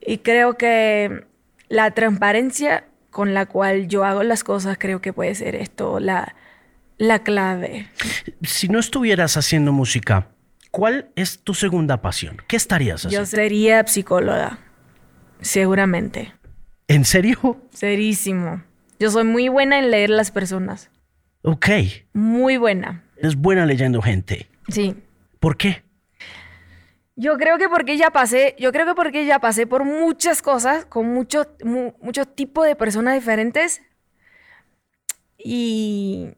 Speaker 4: Y creo que la transparencia con la cual yo hago las cosas creo que puede ser esto la, la clave.
Speaker 3: Si no estuvieras haciendo música, ¿cuál es tu segunda pasión? ¿Qué estarías haciendo?
Speaker 4: Yo sería psicóloga, seguramente.
Speaker 3: ¿En serio?
Speaker 4: Serísimo. Yo soy muy buena en leer las personas.
Speaker 3: Ok.
Speaker 4: Muy buena.
Speaker 3: Es buena leyendo gente.
Speaker 4: Sí.
Speaker 3: ¿Por qué?
Speaker 4: Yo creo que porque ya pasé, yo creo que porque ya pasé por muchas cosas con muchos mucho tipos de personas diferentes y,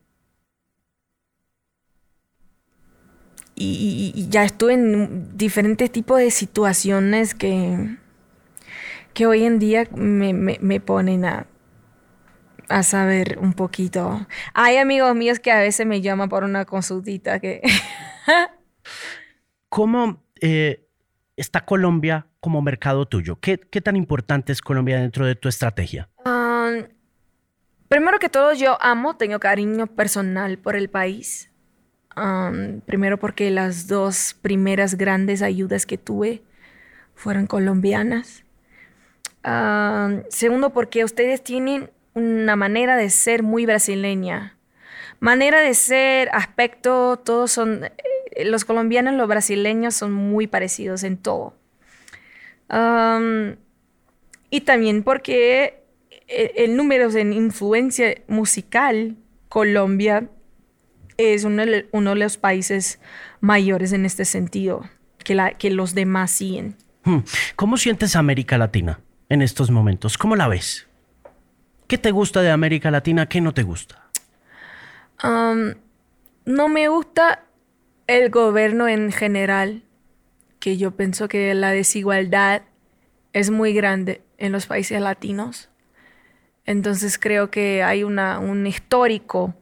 Speaker 4: y, ya estuve en diferentes tipos de situaciones que, que hoy en día me, me ponen a, a saber un poquito. Hay amigos míos que a veces me llaman por una consultita que...
Speaker 3: ¿Cómo eh, está Colombia como mercado tuyo? ¿Qué, tan importante es Colombia dentro de tu estrategia?
Speaker 4: primero que todo, yo amo, tengo cariño personal por el país. Primero porque las dos primeras grandes ayudas que tuve fueron colombianas. segundo porque ustedes tienen una manera de ser muy brasileña. Manera de ser, aspecto, todos son eh, los colombianos, los brasileños son muy parecidos en todo. y también porque eh, el, número de influencia musical, Colombia es uno de, los países mayores en este sentido, que, la, que los demás siguen.
Speaker 3: Hmm. ¿Cómo sientes América Latina en estos momentos? ¿Cómo la ves? ¿Qué te gusta de América Latina? ¿Qué no te gusta?
Speaker 4: no me gusta el gobierno en general, que yo pienso que la desigualdad es muy grande en los países latinos. Entonces creo que hay una, un histórico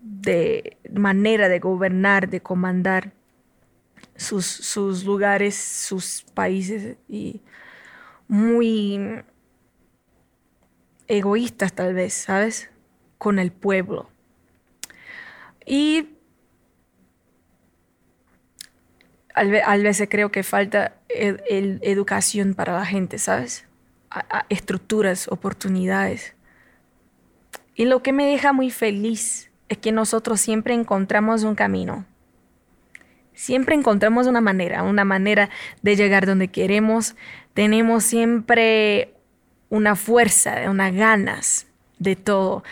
Speaker 4: de manera de gobernar, de comandar sus, sus lugares, sus países y muy egoístas tal vez, ¿sabes? Con el pueblo. Y a veces creo que falta educación para la gente, ¿sabes? estructuras, oportunidades. Y lo que me deja muy feliz es que nosotros siempre encontramos un camino. Siempre encontramos una manera, una manera de llegar donde queremos. Tenemos siempre una fuerza, unas ganas de todo.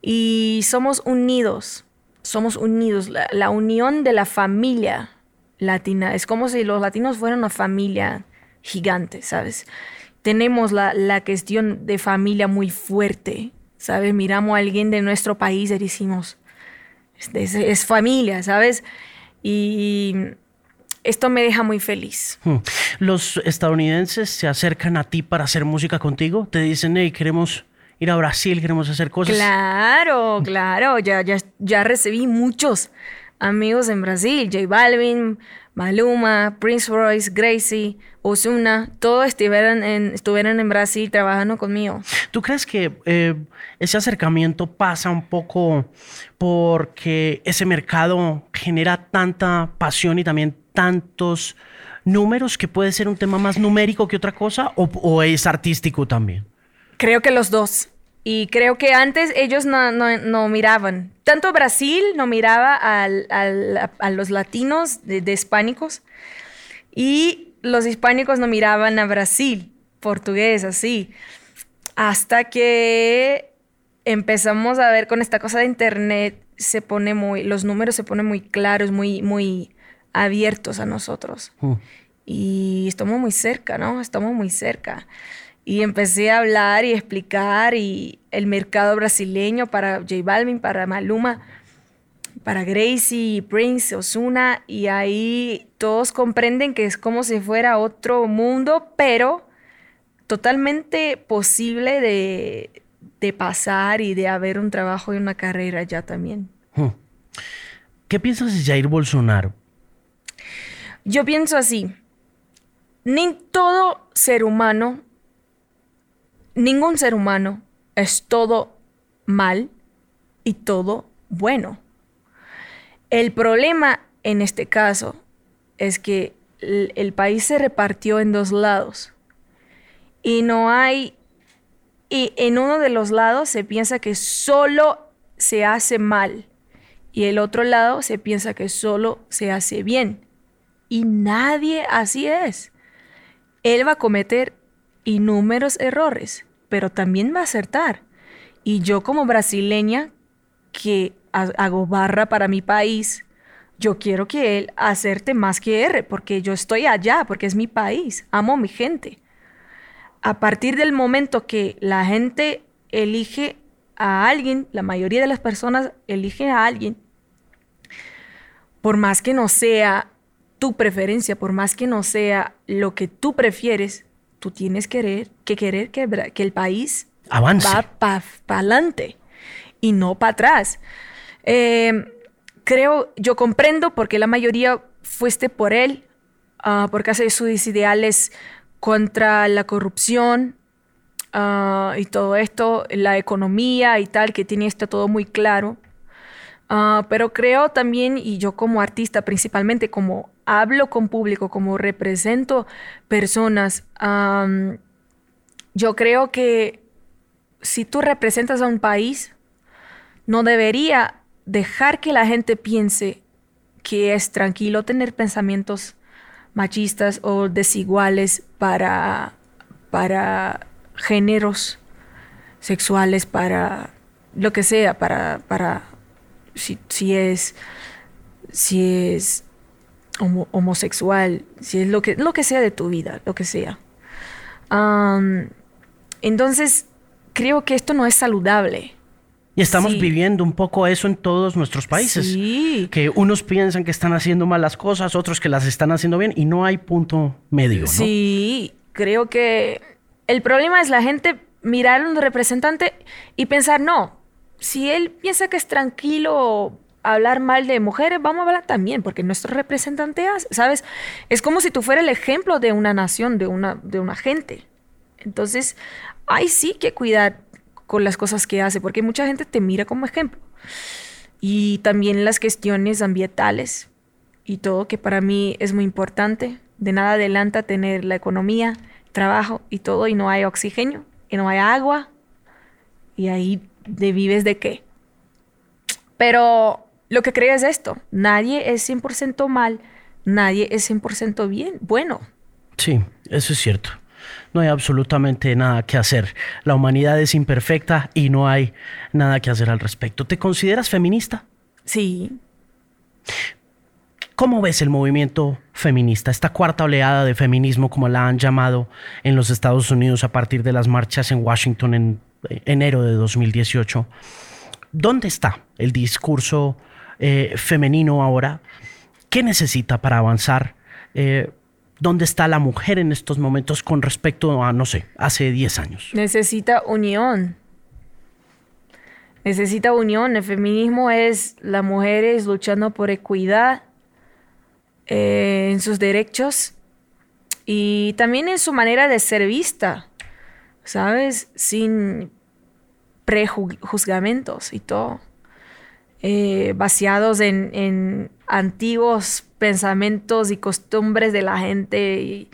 Speaker 4: Y somos unidos, somos unidos. la unión de la familia latina. Es como si los latinos fueran una familia gigante, ¿sabes? Tenemos la, la cuestión de familia muy fuerte, ¿sabes? Miramos a alguien de nuestro país y decimos, es, es familia, ¿sabes? Y esto me deja muy feliz. Hmm.
Speaker 3: ¿Los estadounidenses se acercan a ti para hacer música contigo? Te dicen, hey, queremos ir a Brasil, queremos hacer cosas.
Speaker 4: Claro, claro, ya, ya, ya recibí muchos amigos en Brasil, J Balvin, Maluma, Prince Royce, Gracie, Ozuna, todos estuvieron en, estuvieron en Brasil trabajando conmigo.
Speaker 3: ¿Tú crees que eh, ese acercamiento pasa un poco porque ese mercado genera tanta pasión y también tantos números que puede ser un tema más numérico que otra cosa o es artístico también?
Speaker 4: Creo que los dos. Y creo que antes ellos no, miraban. Tanto Brasil no miraba a los latinos de, hispánicos y los hispánicos no miraban a Brasil, portugués, así. Hasta que empezamos a ver con esta cosa de internet, se pone muy, los números se ponen muy claros, muy, muy abiertos a nosotros. Mm. Y estamos muy cerca, ¿no? Estamos muy cerca. Y empecé a hablar y explicar y el mercado brasileño para J Balvin, para Maluma, para Gracie, Prince, Osuna, y ahí todos comprenden que es como si fuera otro mundo, pero totalmente posible de, de pasar y de haber un trabajo y una carrera ya también.
Speaker 3: ¿Qué piensas de Jair Bolsonaro?
Speaker 4: Yo pienso así. Ni todo ser humano ningún ser humano es todo mal y todo bueno. El problema en este caso es que el, país se repartió en dos lados y no hay Y en uno de los lados se piensa que solo se hace mal y el otro lado se piensa que solo se hace bien. Y nadie así es. Él va a cometer innúmeros errores, pero también va a acertar. Y yo como brasileña, que hago barra para mi país, yo quiero que él acerte más que R, porque yo estoy allá, porque es mi país, amo a mi gente. A partir del momento que la gente elige a alguien, la mayoría de las personas eligen a alguien, por más que no sea tu preferencia, por más que no sea lo que tú prefieres, tú tienes que querer que, querer que, el país
Speaker 3: Avance.
Speaker 4: va para adelante y no para atrás. Em, creo, yo comprendo porque la mayoría fuiste por él, uh, porque hace sus ideales contra la corrupción ah, y todo esto, la economía y tal, que tiene esto todo muy claro. Ah, pero creo también, y yo como artista principalmente, como hablo con público, como represento personas, yo creo que si tú representas a un país, no debería dejar que la gente piense que es tranquilo tener pensamientos machistas o desiguales para, para géneros sexuales, para lo que sea, para, para si, si es, si es homosexual, si es lo que, lo que sea de tu vida, lo que sea. entonces, creo que esto no es saludable.
Speaker 3: Y estamos viviendo un poco eso en todos nuestros países.
Speaker 4: Sí.
Speaker 3: Que unos piensan que están haciendo mal las cosas, otros que las están haciendo bien y no hay punto medio. ¿no?
Speaker 4: Sí, creo que el problema es la gente mirar a un representante y pensar, no, si él piensa que es tranquilo hablar mal de mujeres, vamos a hablar también, porque nuestro representante ¿sabes? Es como si tú fueras el ejemplo de una nación, de una, de una gente. Entonces, hay sí que cuidar con las cosas que hace, porque mucha gente te mira como ejemplo. Y también las cuestiones ambientales y todo, que para mí es muy importante. De nada adelanta tener la economía, trabajo y todo, y no hay oxígeno, y no hay agua, y ahí de vives de qué. Pero lo que creo es esto, nadie es 100% mal, nadie es 100% bien, bueno.
Speaker 3: Sí, eso es cierto. No hay absolutamente nada que hacer. La humanidad es imperfecta y no hay nada que hacer al respecto. ¿Te consideras feminista?
Speaker 4: Sí.
Speaker 3: ¿Cómo ves el movimiento feminista, esta cuarta oleada de feminismo, como la han llamado en los Estados Unidos a partir de las marchas en Washington en enero de 2018? ¿Dónde está el discurso eh, femenino ahora? ¿Qué necesita para avanzar? Eh, ¿Dónde está la mujer en estos momentos con respecto a, no sé, hace 10 años?
Speaker 4: Necesita unión. Necesita unión. El feminismo es las mujeres luchando por equidad eh, en sus derechos y también en su manera de ser vista, ¿sabes? Sin prejuzgamentos y todo, eh, en, antiguos pensamientos y costumbres de la gente.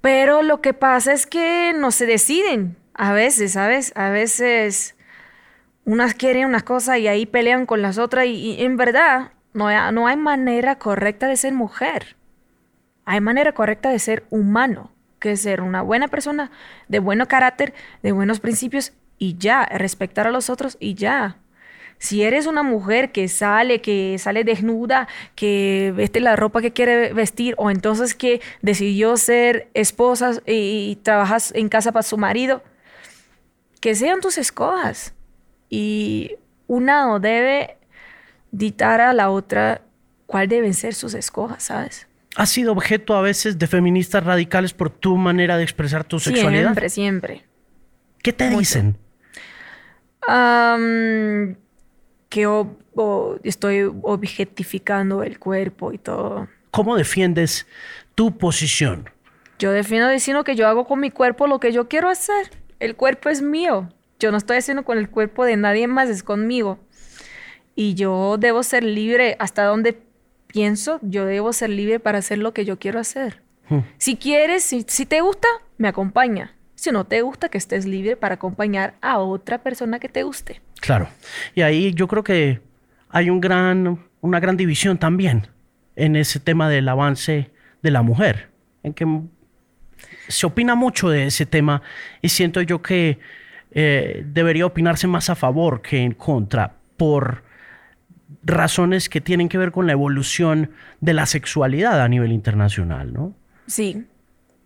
Speaker 4: Pero lo que pasa es que no se deciden a veces, ¿sabes? A veces unas quieren una cosa y ahí pelean con las otras y, en verdad no hay, no hay manera correcta de ser mujer. Hay manera correcta de ser humano, que es ser una buena persona, de buen carácter, de buenos principios y ya, respetar a los otros y ya. Si eres una mujer que sale, que sale desnuda, que veste la ropa que quiere vestir, o entonces que decidió ser esposa y, trabajas en casa para su marido, que sean tus escojas. Y una no debe dictar a la otra cuál deben ser sus escojas, ¿sabes?
Speaker 3: ¿Has sido objeto a veces de feministas radicales por tu manera de expresar tu sexualidad?
Speaker 4: Siempre, siempre.
Speaker 3: ¿Qué te dicen?
Speaker 4: Que estoy objetificando el cuerpo y todo.
Speaker 3: ¿Cómo defiendes tu posición?
Speaker 4: Yo defiendo diciendo que yo hago con mi cuerpo lo que yo quiero hacer. El cuerpo es mío. Yo no estoy haciendo con el cuerpo de nadie más, es conmigo. Y yo debo ser libre hasta donde pienso, yo debo ser libre para hacer lo que yo quiero hacer. Hmm. Si quieres, si, si te gusta, me acompaña. Si no te gusta, que estés libre para acompañar a otra persona que te guste.
Speaker 3: Claro. Y ahí yo creo que hay un gran, una gran división también en ese tema del avance de la mujer, en que se opina mucho de ese tema y siento yo que eh, debería opinarse más a favor que en contra por razones que tienen que ver con la evolución de la sexualidad a nivel internacional, ¿no?
Speaker 4: Sí,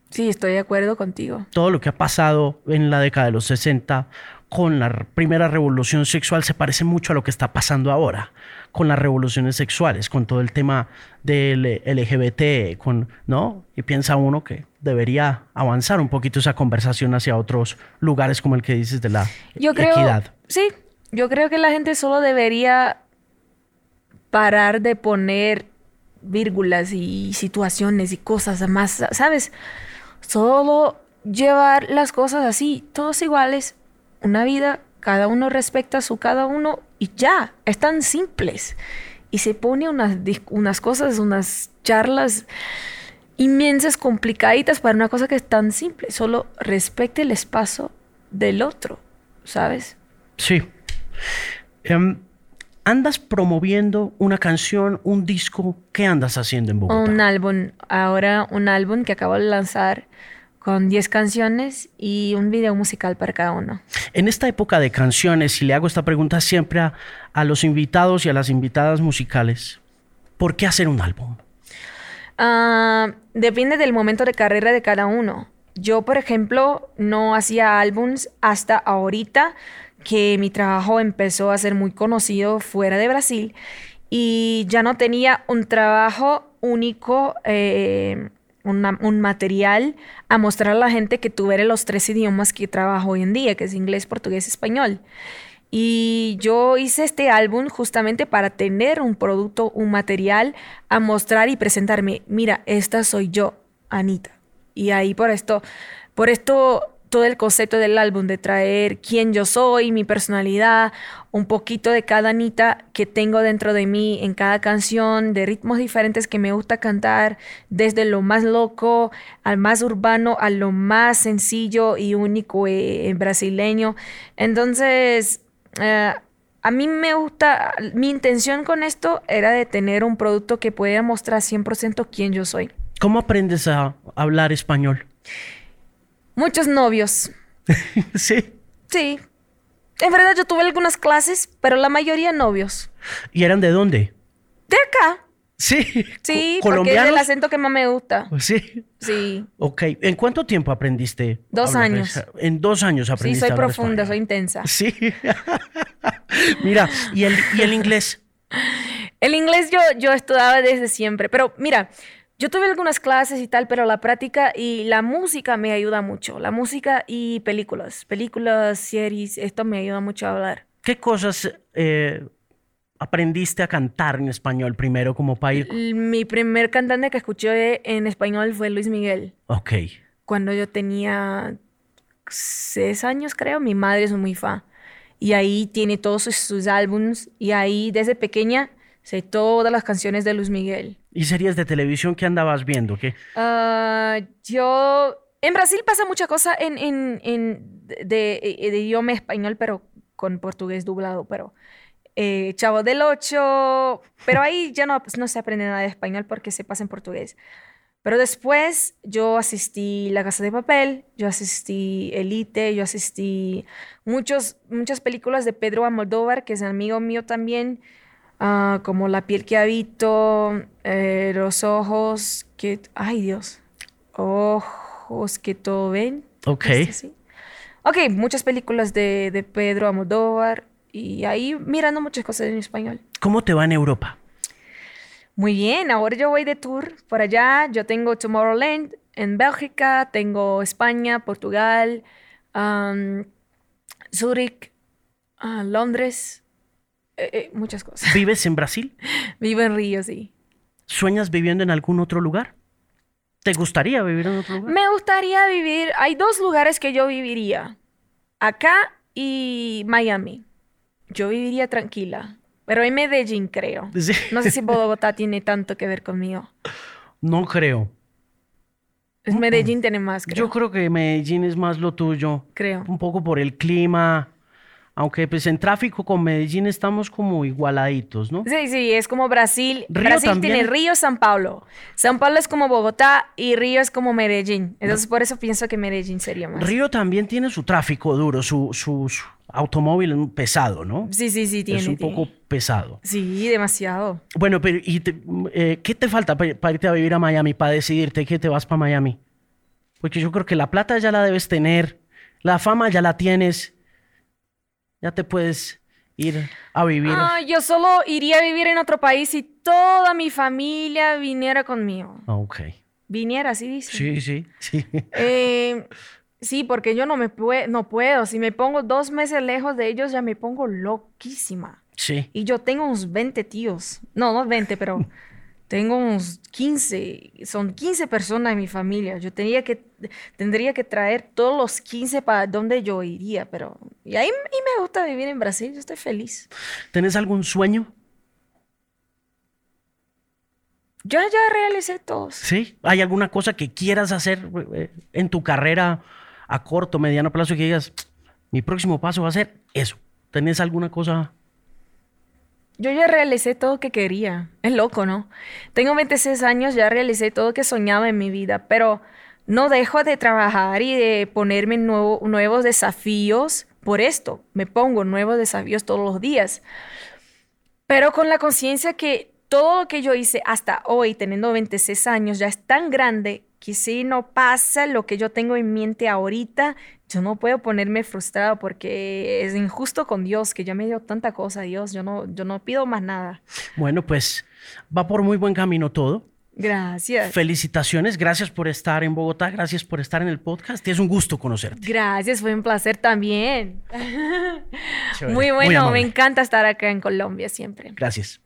Speaker 4: sí, estoy de acuerdo contigo.
Speaker 3: Todo lo que ha pasado en la década de los 60 con la primera revolución sexual se parece mucho a lo que está pasando ahora con las revoluciones sexuales, con todo el tema del LGBT, con, ¿no? Y piensa uno que debería avanzar un poquito esa conversación hacia otros lugares como el que dices de la
Speaker 4: yo creo,
Speaker 3: equidad.
Speaker 4: Sí, yo creo que la gente solo debería parar de poner vírgulas y situaciones y cosas más, ¿sabes? Solo llevar las cosas así, todos iguales, una vida, cada uno respecta a su cada uno y ya, es tan simples. Y se pone unas, unas cosas, unas charlas inmensas, complicaditas para una cosa que es tan simple. Solo respecte el espacio del otro, ¿sabes?
Speaker 3: Sí. Em, ¿Andas promoviendo una canción, un disco? ¿Qué andas haciendo en Bogotá?
Speaker 4: Un álbum. Ahora un álbum que acabo de lanzar con 10 canciones y un video musical para cada uno.
Speaker 3: En esta época de canciones, y le hago esta pregunta siempre a, los invitados y a las invitadas musicales, ¿por qué hacer un álbum?
Speaker 4: Ah, depende del momento de carrera de cada uno. Yo, por ejemplo, no hacía álbums hasta ahorita que mi trabajo empezó a ser muy conocido fuera de Brasil y ya no tenía un trabajo único. Eh, un material a mostrar a la gente que tuviera los tres idiomas que trabajo hoy en día, que es inglés, portugués, español. Y yo hice este álbum justamente para tener un producto, un material a mostrar y presentarme. Mira, esta soy yo, Anita. Y ahí por esto, por esto todo el concepto del álbum, de traer quién yo soy, mi personalidad, un poquito de cada Anita que tengo dentro de mí en cada canción, de ritmos diferentes que me gusta cantar, desde lo más loco al más urbano, a lo más sencillo y único eh, brasileño. Entonces, eh, a mí me gusta, mi intención con esto era de tener un producto que pueda mostrar 100% quién yo soy.
Speaker 3: ¿Cómo aprendes a hablar español?
Speaker 4: Muchos novios.
Speaker 3: sí.
Speaker 4: Sí. En verdad yo tuve algunas clases, pero la mayoría novios.
Speaker 3: ¿Y eran de dónde?
Speaker 4: De acá.
Speaker 3: Sí.
Speaker 4: Sí, porque es el acento que más me gusta.
Speaker 3: Sí.
Speaker 4: Sí.
Speaker 3: Ok. ¿En cuánto tiempo aprendiste?
Speaker 4: Dos años.
Speaker 3: En dos años aprendiste.
Speaker 4: Sí, soy profunda, soy intensa.
Speaker 3: Sí. mira, ¿y el, ¿y el inglés?
Speaker 4: El inglés yo, yo estudiaba desde siempre, pero mira, yo tuve algunas clases y tal, pero la práctica y la música me ayuda mucho. La música y películas, películas, series, esto me ayuda mucho a hablar.
Speaker 3: ¿Qué cosas eh, aprendiste a cantar en español primero como país?
Speaker 4: Mi primer cantante que escuché en español fue Luis Miguel.
Speaker 3: Ok.
Speaker 4: Cuando yo tenía seis años, creo, mi madre es muy fan. Y ahí tiene todos sus, sus álbums. Y ahí desde pequeña sé todas las canciones de Luis Miguel.
Speaker 3: ¿Y series de televisión que andabas viendo? ¿Qué?
Speaker 4: Ah, yo... En Brasil pasa mucha cosa en, en, en de, de, idioma español, pero con portugués doblado, pero... Eh, Chavo del Ocho, pero ahí ya no, pues, no se aprende nada de español porque se pasa en portugués. Pero después yo asistí La Casa de Papel, yo asistí Elite, yo asistí muchos, muchas películas de Pedro Almodóvar, que es amigo mío también. Ah, como la piel que habito, eh, los ojos que... Ay Dios, ojos que todo ven.
Speaker 3: Ok.
Speaker 4: Ok, muchas películas de, de Pedro Amodóvar y ahí mirando muchas cosas en español.
Speaker 3: ¿Cómo te va en Europa?
Speaker 4: Muy bien, ahora yo voy de tour por allá. Yo tengo Tomorrowland en Bélgica, tengo España, Portugal, um, Zurich, ah, Londres, eh, eh, muchas cosas.
Speaker 3: ¿Vives en Brasil?
Speaker 4: Vivo en Río, sí.
Speaker 3: ¿Sueñas viviendo en algún otro lugar? ¿Te gustaría vivir en otro lugar?
Speaker 4: Me gustaría vivir. Hay dos lugares que yo viviría: acá y Miami. Yo viviría tranquila. Pero en Medellín, creo. No sé si Bogotá tiene tanto que ver conmigo.
Speaker 3: No creo.
Speaker 4: Medellín tiene más, creo.
Speaker 3: Yo creo que Medellín es más lo tuyo.
Speaker 4: Creo.
Speaker 3: Un poco por el clima. Aunque pues en tráfico con Medellín estamos como igualaditos, ¿no?
Speaker 4: Sí, sí, es como Brasil.
Speaker 3: Río
Speaker 4: Brasil
Speaker 3: también.
Speaker 4: tiene Río, San Paulo. San Paulo es como Bogotá y Río es como Medellín. Entonces por eso pienso que Medellín sería más.
Speaker 3: Río también tiene su tráfico duro, su, su, su automóvil pesado, ¿no?
Speaker 4: Sí, sí, sí, tiene.
Speaker 3: es un
Speaker 4: tiene.
Speaker 3: poco pesado.
Speaker 4: Sí, demasiado.
Speaker 3: Bueno, pero ¿y te- eh, qué te falta pa- para irte a vivir a Miami, para decidirte que te vas para Miami? Porque yo creo que la plata ya la debes tener, la fama ya la tienes, ya te puedes ir a vivir.
Speaker 4: Ah, yo solo iría a vivir en otro país si toda mi familia viniera conmigo.
Speaker 3: Ah, Ok.
Speaker 4: Viniera, así dice.
Speaker 3: Sí, sí, sí.
Speaker 4: Eh, sí, porque yo no me pue- no puedo. Si me pongo dos meses lejos de ellos, ya me pongo loquísima.
Speaker 3: Sí.
Speaker 4: Y yo tengo unos 20 tíos. No, no 20, pero tengo unos 15. Son 15 personas en mi familia. Yo tendría que, tendría que traer todos los 15 para donde yo iría, pero... Y ahí y me gusta vivir en Brasil, yo estoy feliz.
Speaker 3: ¿Tenés algún sueño?
Speaker 4: Yo ya realicé todos.
Speaker 3: ¿Sí? ¿Hay alguna cosa que quieras hacer eh, en tu carrera a corto, mediano plazo que digas, mi próximo paso va a ser eso? ¿Tenés alguna cosa?
Speaker 4: Yo ya realicé todo que quería. Es loco, ¿no? Tengo 26 años, ya realicé todo que soñaba en mi vida, pero no dejo de trabajar y de ponerme nuevo- nuevos desafíos por esto. Me pongo nuevos desafíos todos los días. Pero con la conciencia que todo lo que yo hice hasta hoy, teniendo 26 años, ya es tan grande que si no pasa lo que yo tengo en mente ahorita, yo no puedo ponerme frustrado porque es injusto con Dios, que ya me dio tanta cosa, Dios, yo no, yo no pido más nada.
Speaker 3: Bueno, pues va por muy buen camino todo.
Speaker 4: Gracias.
Speaker 3: Felicitaciones, gracias por estar en Bogotá, gracias por estar en el podcast. Es un gusto conocerte.
Speaker 4: Gracias, fue un placer también. Muy
Speaker 3: muy
Speaker 4: bueno, me encanta estar acá en Colombia siempre.
Speaker 3: Gracias.